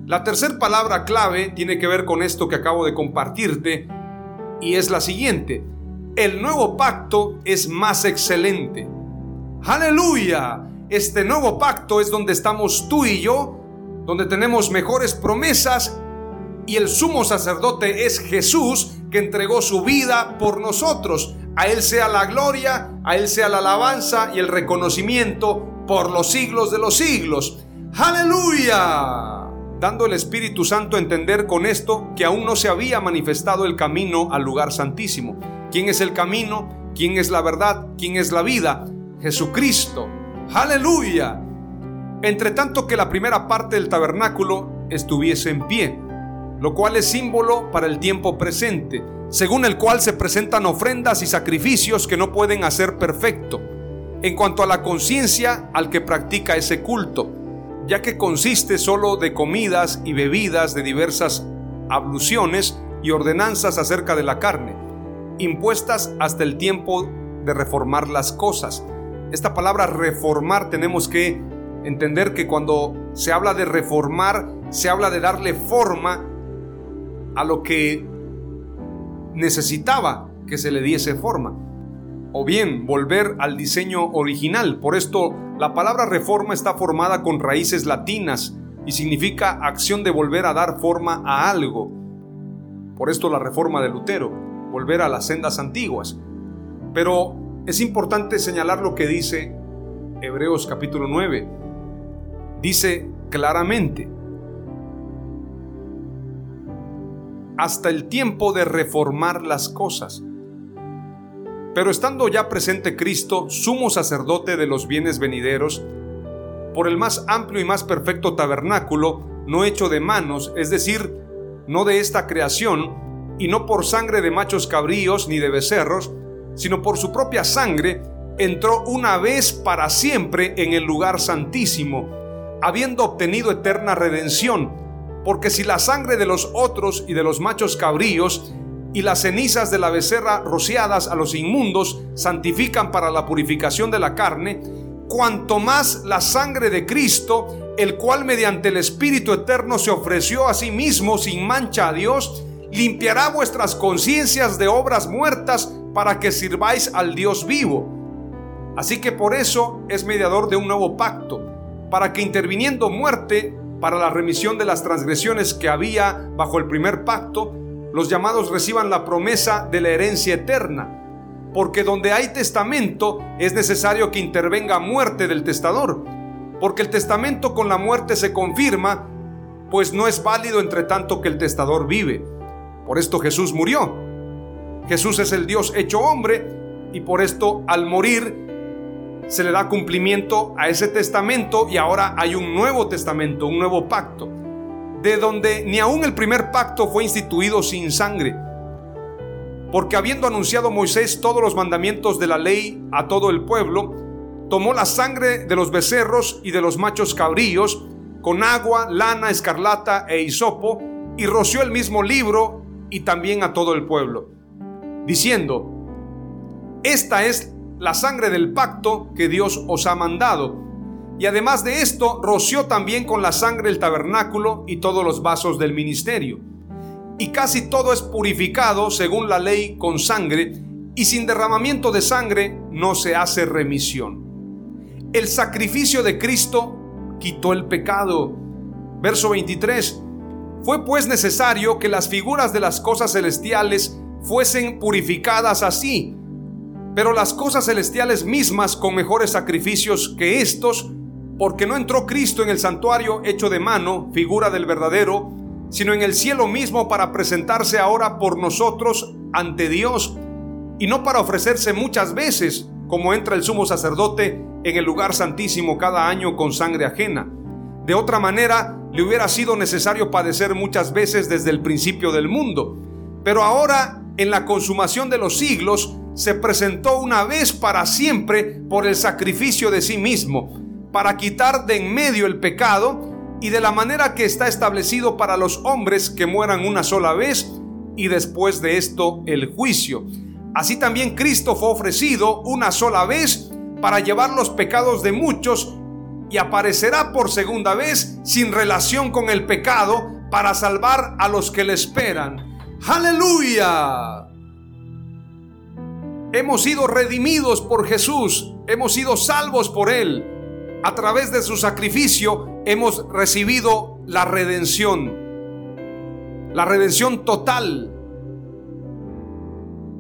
S1: La tercera palabra clave tiene que ver con esto que acabo de compartirte y es la siguiente. El nuevo pacto es más excelente. Aleluya. Este nuevo pacto es donde estamos tú y yo, donde tenemos mejores promesas y el sumo sacerdote es Jesús que entregó su vida por nosotros. A Él sea la gloria, a Él sea la alabanza y el reconocimiento por los siglos de los siglos. Aleluya. Dando el Espíritu Santo a entender con esto que aún no se había manifestado el camino al lugar santísimo. ¿Quién es el camino? ¿Quién es la verdad? ¿Quién es la vida? Jesucristo. Aleluya. Entre tanto que la primera parte del tabernáculo estuviese en pie, lo cual es símbolo para el tiempo presente, según el cual se presentan ofrendas y sacrificios que no pueden hacer perfecto, en cuanto a la conciencia al que practica ese culto, ya que consiste solo de comidas y bebidas de diversas abluciones y ordenanzas acerca de la carne, impuestas hasta el tiempo de reformar las cosas. Esta palabra reformar tenemos que entender que cuando se habla de reformar, se habla de darle forma a lo que necesitaba que se le diese forma. O bien volver al diseño original. Por esto la palabra reforma está formada con raíces latinas y significa acción de volver a dar forma a algo. Por esto la reforma de Lutero, volver a las sendas antiguas. Pero es importante señalar lo que dice Hebreos capítulo 9. Dice claramente, hasta el tiempo de reformar las cosas. Pero estando ya presente Cristo, sumo sacerdote de los bienes venideros, por el más amplio y más perfecto tabernáculo, no hecho de manos, es decir, no de esta creación, y no por sangre de machos cabríos ni de becerros, sino por su propia sangre, entró una vez para siempre en el lugar santísimo, habiendo obtenido eterna redención porque si la sangre de los otros y de los machos cabríos y las cenizas de la becerra rociadas a los inmundos santifican para la purificación de la carne, cuanto más la sangre de Cristo, el cual mediante el Espíritu Eterno se ofreció a sí mismo sin mancha a Dios, limpiará vuestras conciencias de obras muertas para que sirváis al Dios vivo. Así que por eso es mediador de un nuevo pacto, para que interviniendo muerte para la remisión de las transgresiones que había bajo el primer pacto, los llamados reciban la promesa de la herencia eterna. Porque donde hay testamento es necesario que intervenga muerte del testador. Porque el testamento con la muerte se confirma, pues no es válido entre tanto que el testador vive. Por esto Jesús murió. Jesús es el Dios hecho hombre y por esto al morir se le da cumplimiento a ese testamento y ahora hay un nuevo testamento, un nuevo pacto, de donde ni aún el primer pacto fue instituido sin sangre. Porque habiendo anunciado Moisés todos los mandamientos de la ley a todo el pueblo, tomó la sangre de los becerros y de los machos cabríos con agua, lana, escarlata e hisopo y roció el mismo libro y también a todo el pueblo, diciendo, esta es la sangre del pacto que Dios os ha mandado. Y además de esto, roció también con la sangre el tabernáculo y todos los vasos del ministerio. Y casi todo es purificado según la ley con sangre, y sin derramamiento de sangre no se hace remisión. El sacrificio de Cristo quitó el pecado. Verso 23. Fue pues necesario que las figuras de las cosas celestiales fuesen purificadas así, pero las cosas celestiales mismas con mejores sacrificios que estos, porque no entró Cristo en el santuario hecho de mano, figura del verdadero, sino en el cielo mismo para presentarse ahora por nosotros ante Dios, y no para ofrecerse muchas veces, como entra el sumo sacerdote en el lugar santísimo cada año con sangre ajena. De otra manera, le hubiera sido necesario padecer muchas veces desde el principio del mundo. Pero ahora, en la consumación de los siglos, se presentó una vez para siempre por el sacrificio de sí mismo, para quitar de en medio el pecado y de la manera que está establecido para los hombres que mueran una sola vez y después de esto el juicio. Así también Cristo fue ofrecido una sola vez para llevar los pecados de muchos y aparecerá por segunda vez sin relación con el pecado para salvar a los que le esperan. Aleluya. Hemos sido redimidos por Jesús, hemos sido salvos por Él. A través de su sacrificio hemos recibido la redención, la redención total.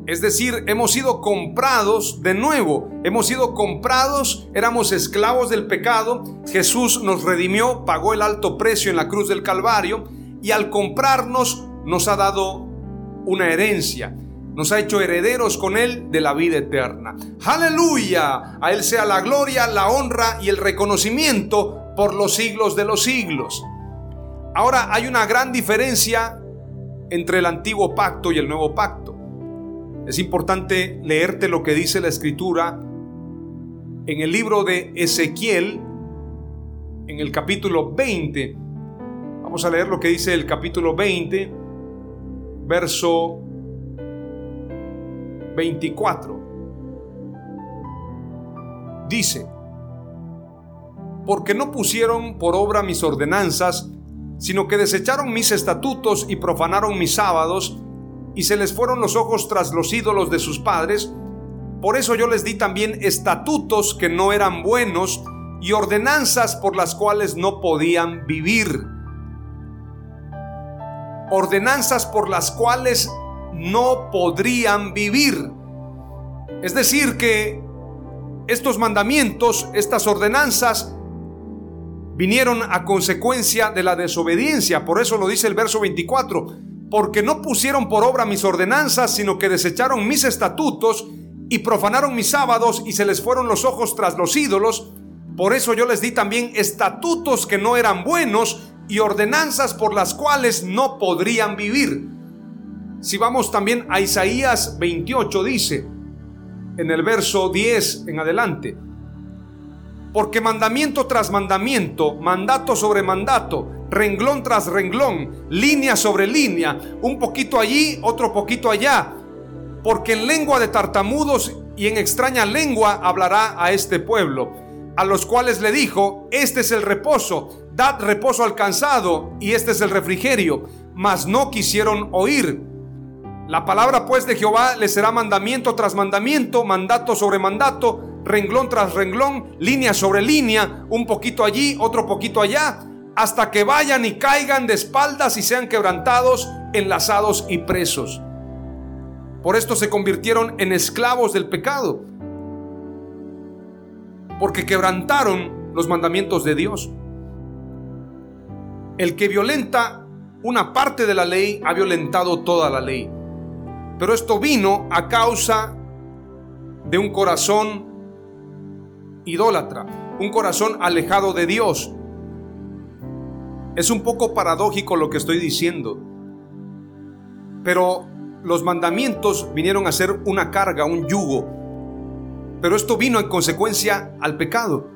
S1: Es decir, hemos sido comprados de nuevo. Hemos sido comprados, éramos esclavos del pecado. Jesús nos redimió, pagó el alto precio en la cruz del Calvario y al comprarnos nos ha dado una herencia. Nos ha hecho herederos con Él de la vida eterna. Aleluya. A Él sea la gloria, la honra y el reconocimiento por los siglos de los siglos. Ahora hay una gran diferencia entre el antiguo pacto y el nuevo pacto. Es importante leerte lo que dice la escritura en el libro de Ezequiel, en el capítulo 20. Vamos a leer lo que dice el capítulo 20, verso 24. Dice, porque no pusieron por obra mis ordenanzas, sino que desecharon mis estatutos y profanaron mis sábados, y se les fueron los ojos tras los ídolos de sus padres. Por eso yo les di también estatutos que no eran buenos y ordenanzas por las cuales no podían vivir. Ordenanzas por las cuales no podrían vivir. Es decir, que estos mandamientos, estas ordenanzas, vinieron a consecuencia de la desobediencia. Por eso lo dice el verso 24. Porque no pusieron por obra mis ordenanzas, sino que desecharon mis estatutos y profanaron mis sábados y se les fueron los ojos tras los ídolos. Por eso yo les di también estatutos que no eran buenos y ordenanzas por las cuales no podrían vivir. Si vamos también a Isaías 28, dice, en el verso 10 en adelante, porque mandamiento tras mandamiento, mandato sobre mandato, renglón tras renglón, línea sobre línea, un poquito allí, otro poquito allá. Porque en lengua de tartamudos y en extraña lengua hablará a este pueblo, a los cuales le dijo, este es el reposo, dad reposo al cansado, y este es el refrigerio, mas no quisieron oír. La palabra pues de Jehová les será mandamiento tras mandamiento, mandato sobre mandato, renglón tras renglón, línea sobre línea, un poquito allí, otro poquito allá, hasta que vayan y caigan de espaldas y sean quebrantados, enlazados y presos. Por esto se convirtieron en esclavos del pecado, porque quebrantaron los mandamientos de Dios. El que violenta una parte de la ley ha violentado toda la ley. Pero esto vino a causa de un corazón idólatra, un corazón alejado de Dios. Es un poco paradójico lo que estoy diciendo, pero los mandamientos vinieron a ser una carga, un yugo, pero esto vino en consecuencia al pecado.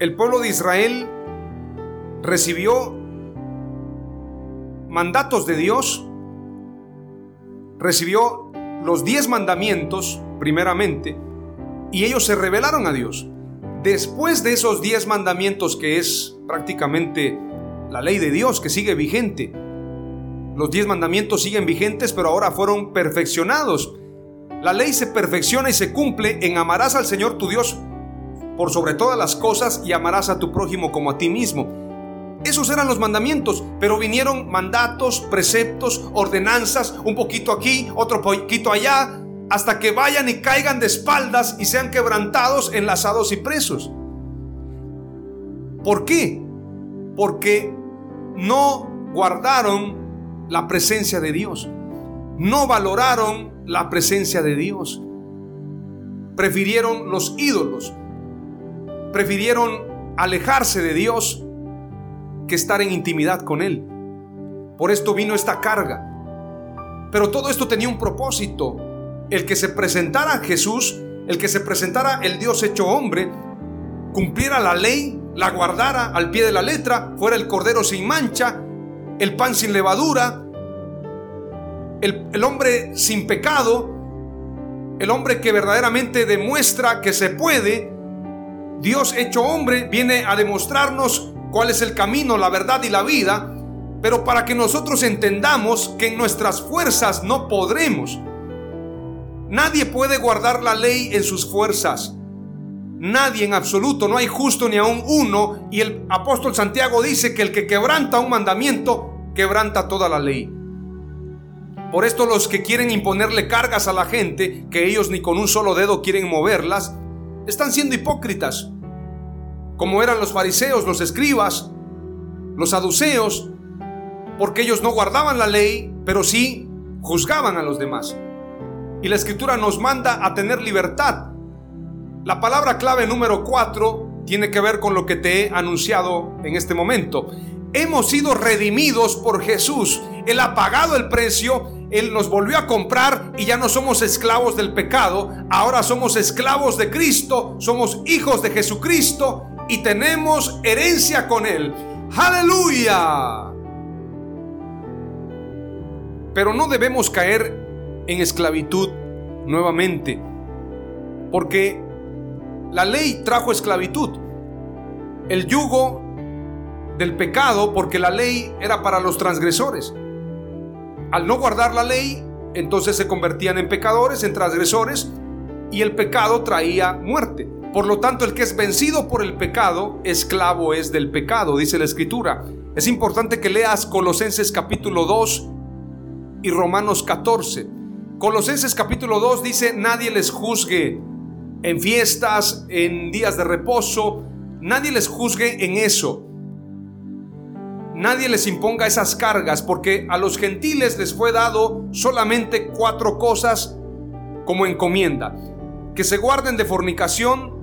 S1: El pueblo de Israel recibió mandatos de Dios, recibió los diez mandamientos primeramente, y ellos se rebelaron a Dios. Después de esos diez mandamientos que es prácticamente la ley de Dios que sigue vigente, los diez mandamientos siguen vigentes pero ahora fueron perfeccionados. La ley se perfecciona y se cumple en amarás al Señor tu Dios por sobre todas las cosas y amarás a tu prójimo como a ti mismo. Esos eran los mandamientos, pero vinieron mandatos, preceptos, ordenanzas, un poquito aquí, otro poquito allá, hasta que vayan y caigan de espaldas y sean quebrantados, enlazados y presos. ¿Por qué? Porque no guardaron la presencia de Dios. No valoraron la presencia de Dios. Prefirieron los ídolos. Prefirieron alejarse de Dios que estar en intimidad con Él. Por esto vino esta carga. Pero todo esto tenía un propósito el que se presentara Jesús, el que se presentara el Dios hecho hombre, cumpliera la ley, la guardara al pie de la letra, fuera el cordero sin mancha, el pan sin levadura, el, el hombre sin pecado, el hombre que verdaderamente demuestra que se puede, Dios hecho hombre viene a demostrarnos cuál es el camino, la verdad y la vida, pero para que nosotros entendamos que en nuestras fuerzas no podremos. Nadie puede guardar la ley en sus fuerzas. Nadie en absoluto, no hay justo ni aún uno. Y el apóstol Santiago dice que el que quebranta un mandamiento, quebranta toda la ley. Por esto los que quieren imponerle cargas a la gente, que ellos ni con un solo dedo quieren moverlas, están siendo hipócritas, como eran los fariseos, los escribas, los saduceos, porque ellos no guardaban la ley, pero sí juzgaban a los demás. Y la escritura nos manda a tener libertad. La palabra clave número 4 tiene que ver con lo que te he anunciado en este momento. Hemos sido redimidos por Jesús. Él ha pagado el precio, Él nos volvió a comprar y ya no somos esclavos del pecado, ahora somos esclavos de Cristo, somos hijos de Jesucristo y tenemos herencia con Él. Aleluya. Pero no debemos caer en esclavitud nuevamente, porque la ley trajo esclavitud. El yugo del pecado, porque la ley era para los transgresores. Al no guardar la ley, entonces se convertían en pecadores, en transgresores, y el pecado traía muerte. Por lo tanto, el que es vencido por el pecado, esclavo es del pecado, dice la escritura. Es importante que leas Colosenses capítulo 2 y Romanos 14. Colosenses capítulo 2 dice, nadie les juzgue en fiestas, en días de reposo, nadie les juzgue en eso. Nadie les imponga esas cargas, porque a los gentiles les fue dado solamente cuatro cosas como encomienda. Que se guarden de fornicación,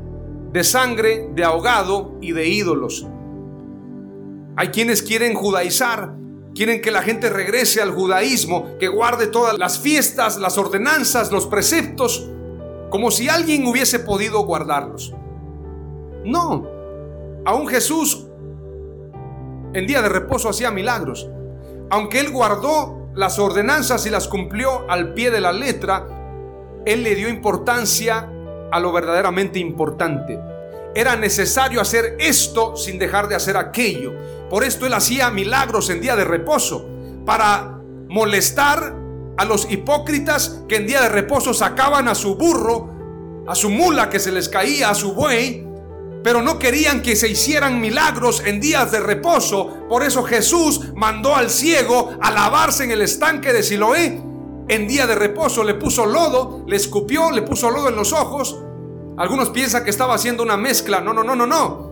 S1: de sangre, de ahogado y de ídolos. Hay quienes quieren judaizar, Quieren que la gente regrese al judaísmo, que guarde todas las fiestas, las ordenanzas, los preceptos, como si alguien hubiese podido guardarlos. No, aún Jesús en día de reposo hacía milagros. Aunque él guardó las ordenanzas y las cumplió al pie de la letra, él le dio importancia a lo verdaderamente importante. Era necesario hacer esto sin dejar de hacer aquello. Por esto él hacía milagros en día de reposo, para molestar a los hipócritas que en día de reposo sacaban a su burro, a su mula que se les caía, a su buey, pero no querían que se hicieran milagros en días de reposo. Por eso Jesús mandó al ciego a lavarse en el estanque de Siloé. En día de reposo le puso lodo, le escupió, le puso lodo en los ojos. Algunos piensan que estaba haciendo una mezcla. No, no, no, no, no.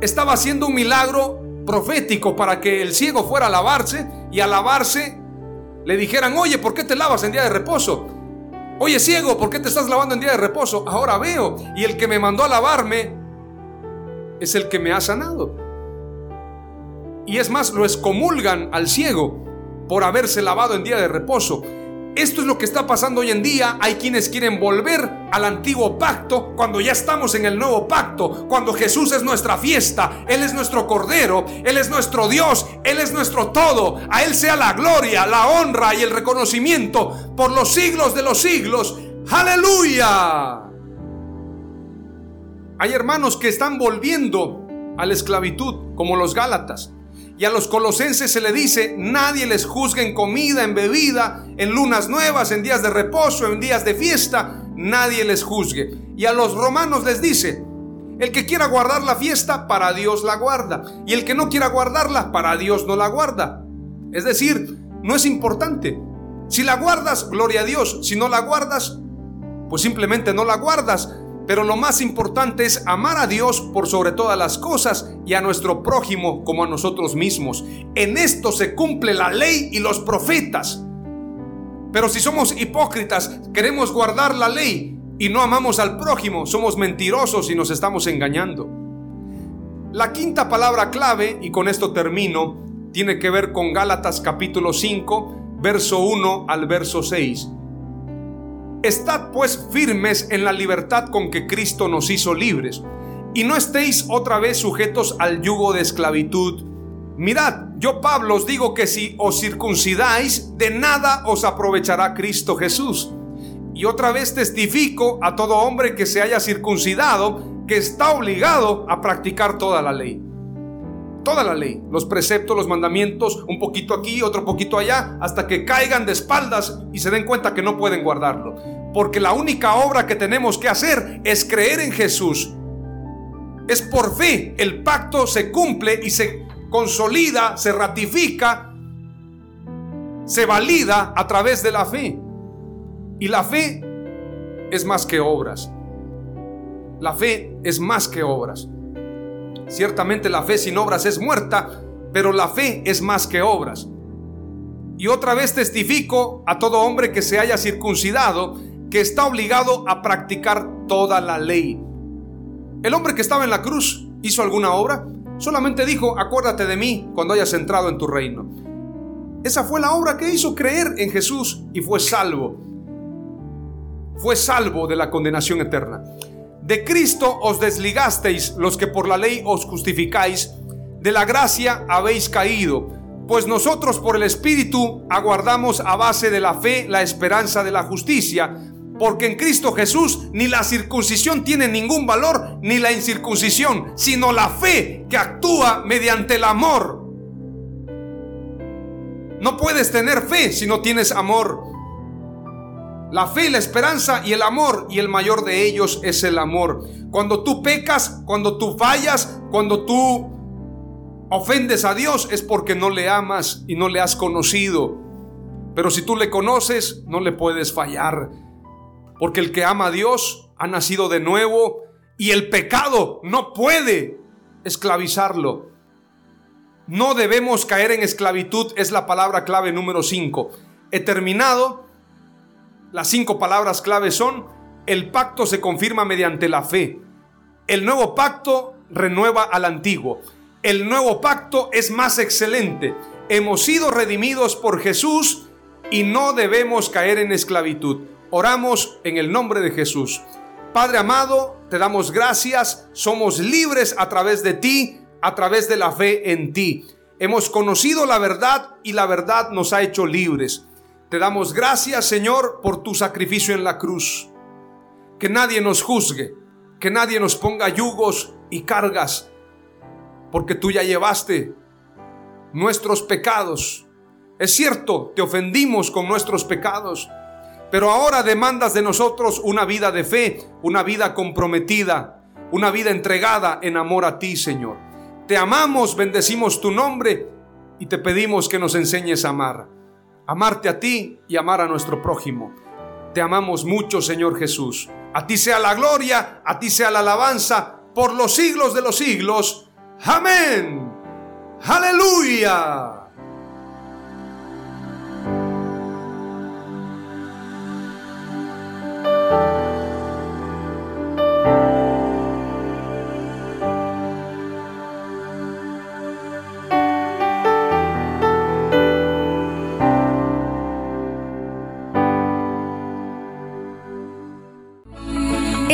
S1: Estaba haciendo un milagro profético para que el ciego fuera a lavarse y a lavarse le dijeran, oye, ¿por qué te lavas en día de reposo? Oye, ciego, ¿por qué te estás lavando en día de reposo? Ahora veo. Y el que me mandó a lavarme es el que me ha sanado. Y es más, lo excomulgan al ciego por haberse lavado en día de reposo. Esto es lo que está pasando hoy en día. Hay quienes quieren volver al antiguo pacto cuando ya estamos en el nuevo pacto, cuando Jesús es nuestra fiesta, Él es nuestro Cordero, Él es nuestro Dios, Él es nuestro todo. A Él sea la gloria, la honra y el reconocimiento por los siglos de los siglos. Aleluya. Hay hermanos que están volviendo a la esclavitud, como los Gálatas. Y a los colosenses se le dice, nadie les juzgue en comida, en bebida, en lunas nuevas, en días de reposo, en días de fiesta, nadie les juzgue. Y a los romanos les dice, el que quiera guardar la fiesta, para Dios la guarda. Y el que no quiera guardarla, para Dios no la guarda. Es decir, no es importante. Si la guardas, gloria a Dios. Si no la guardas, pues simplemente no la guardas. Pero lo más importante es amar a Dios por sobre todas las cosas y a nuestro prójimo como a nosotros mismos. En esto se cumple la ley y los profetas. Pero si somos hipócritas, queremos guardar la ley y no amamos al prójimo, somos mentirosos y nos estamos engañando. La quinta palabra clave, y con esto termino, tiene que ver con Gálatas capítulo 5, verso 1 al verso 6. Estad pues firmes en la libertad con que Cristo nos hizo libres, y no estéis otra vez sujetos al yugo de esclavitud. Mirad, yo Pablo os digo que si os circuncidáis, de nada os aprovechará Cristo Jesús. Y otra vez testifico a todo hombre que se haya circuncidado, que está obligado a practicar toda la ley toda la ley, los preceptos, los mandamientos, un poquito aquí, otro poquito allá, hasta que caigan de espaldas y se den cuenta que no pueden guardarlo. Porque la única obra que tenemos que hacer es creer en Jesús. Es por fe, el pacto se cumple y se consolida, se ratifica se valida a través de la fe. Y la fe es más que obras. La fe es más que obras. Ciertamente la fe sin obras es muerta, pero la fe es más que obras. Y otra vez testifico a todo hombre que se haya circuncidado que está obligado a practicar toda la ley. El hombre que estaba en la cruz hizo alguna obra, solamente dijo, acuérdate de mí cuando hayas entrado en tu reino. Esa fue la obra que hizo creer en Jesús y fue salvo. Fue salvo de la condenación eterna. De Cristo os desligasteis los que por la ley os justificáis, de la gracia habéis caído, pues nosotros por el Espíritu aguardamos a base de la fe la esperanza de la justicia, porque en Cristo Jesús ni la circuncisión tiene ningún valor, ni la incircuncisión, sino la fe que actúa mediante el amor. No puedes tener fe si no tienes amor. La fe, la esperanza y el amor, y el mayor de ellos es el amor. Cuando tú pecas, cuando tú fallas, cuando tú ofendes a Dios, es porque no le amas y no le has conocido. Pero si tú le conoces, no le puedes fallar. Porque el que ama a Dios ha nacido de nuevo y el pecado no puede esclavizarlo. No debemos caer en esclavitud, es la palabra clave número 5. He terminado las cinco palabras claves son, el pacto se confirma mediante la fe. El nuevo pacto renueva al antiguo. El nuevo pacto es más excelente. Hemos sido redimidos por Jesús y no debemos caer en esclavitud. Oramos en el nombre de Jesús. Padre amado, te damos gracias. Somos libres a través de ti, a través de la fe en ti. Hemos conocido la verdad y la verdad nos ha hecho libres. Te damos gracias, Señor, por tu sacrificio en la cruz. Que nadie nos juzgue, que nadie nos ponga yugos y cargas, porque tú ya llevaste nuestros pecados. Es cierto, te ofendimos con nuestros pecados, pero ahora demandas de nosotros una vida de fe, una vida comprometida, una vida entregada en amor a ti, Señor. Te amamos, bendecimos tu nombre y te pedimos que nos enseñes a amar amarte a ti y amar a nuestro prójimo. Te amamos mucho, Señor Jesús. A ti sea la gloria, a ti sea la alabanza por los siglos de los siglos. Amén. Aleluya.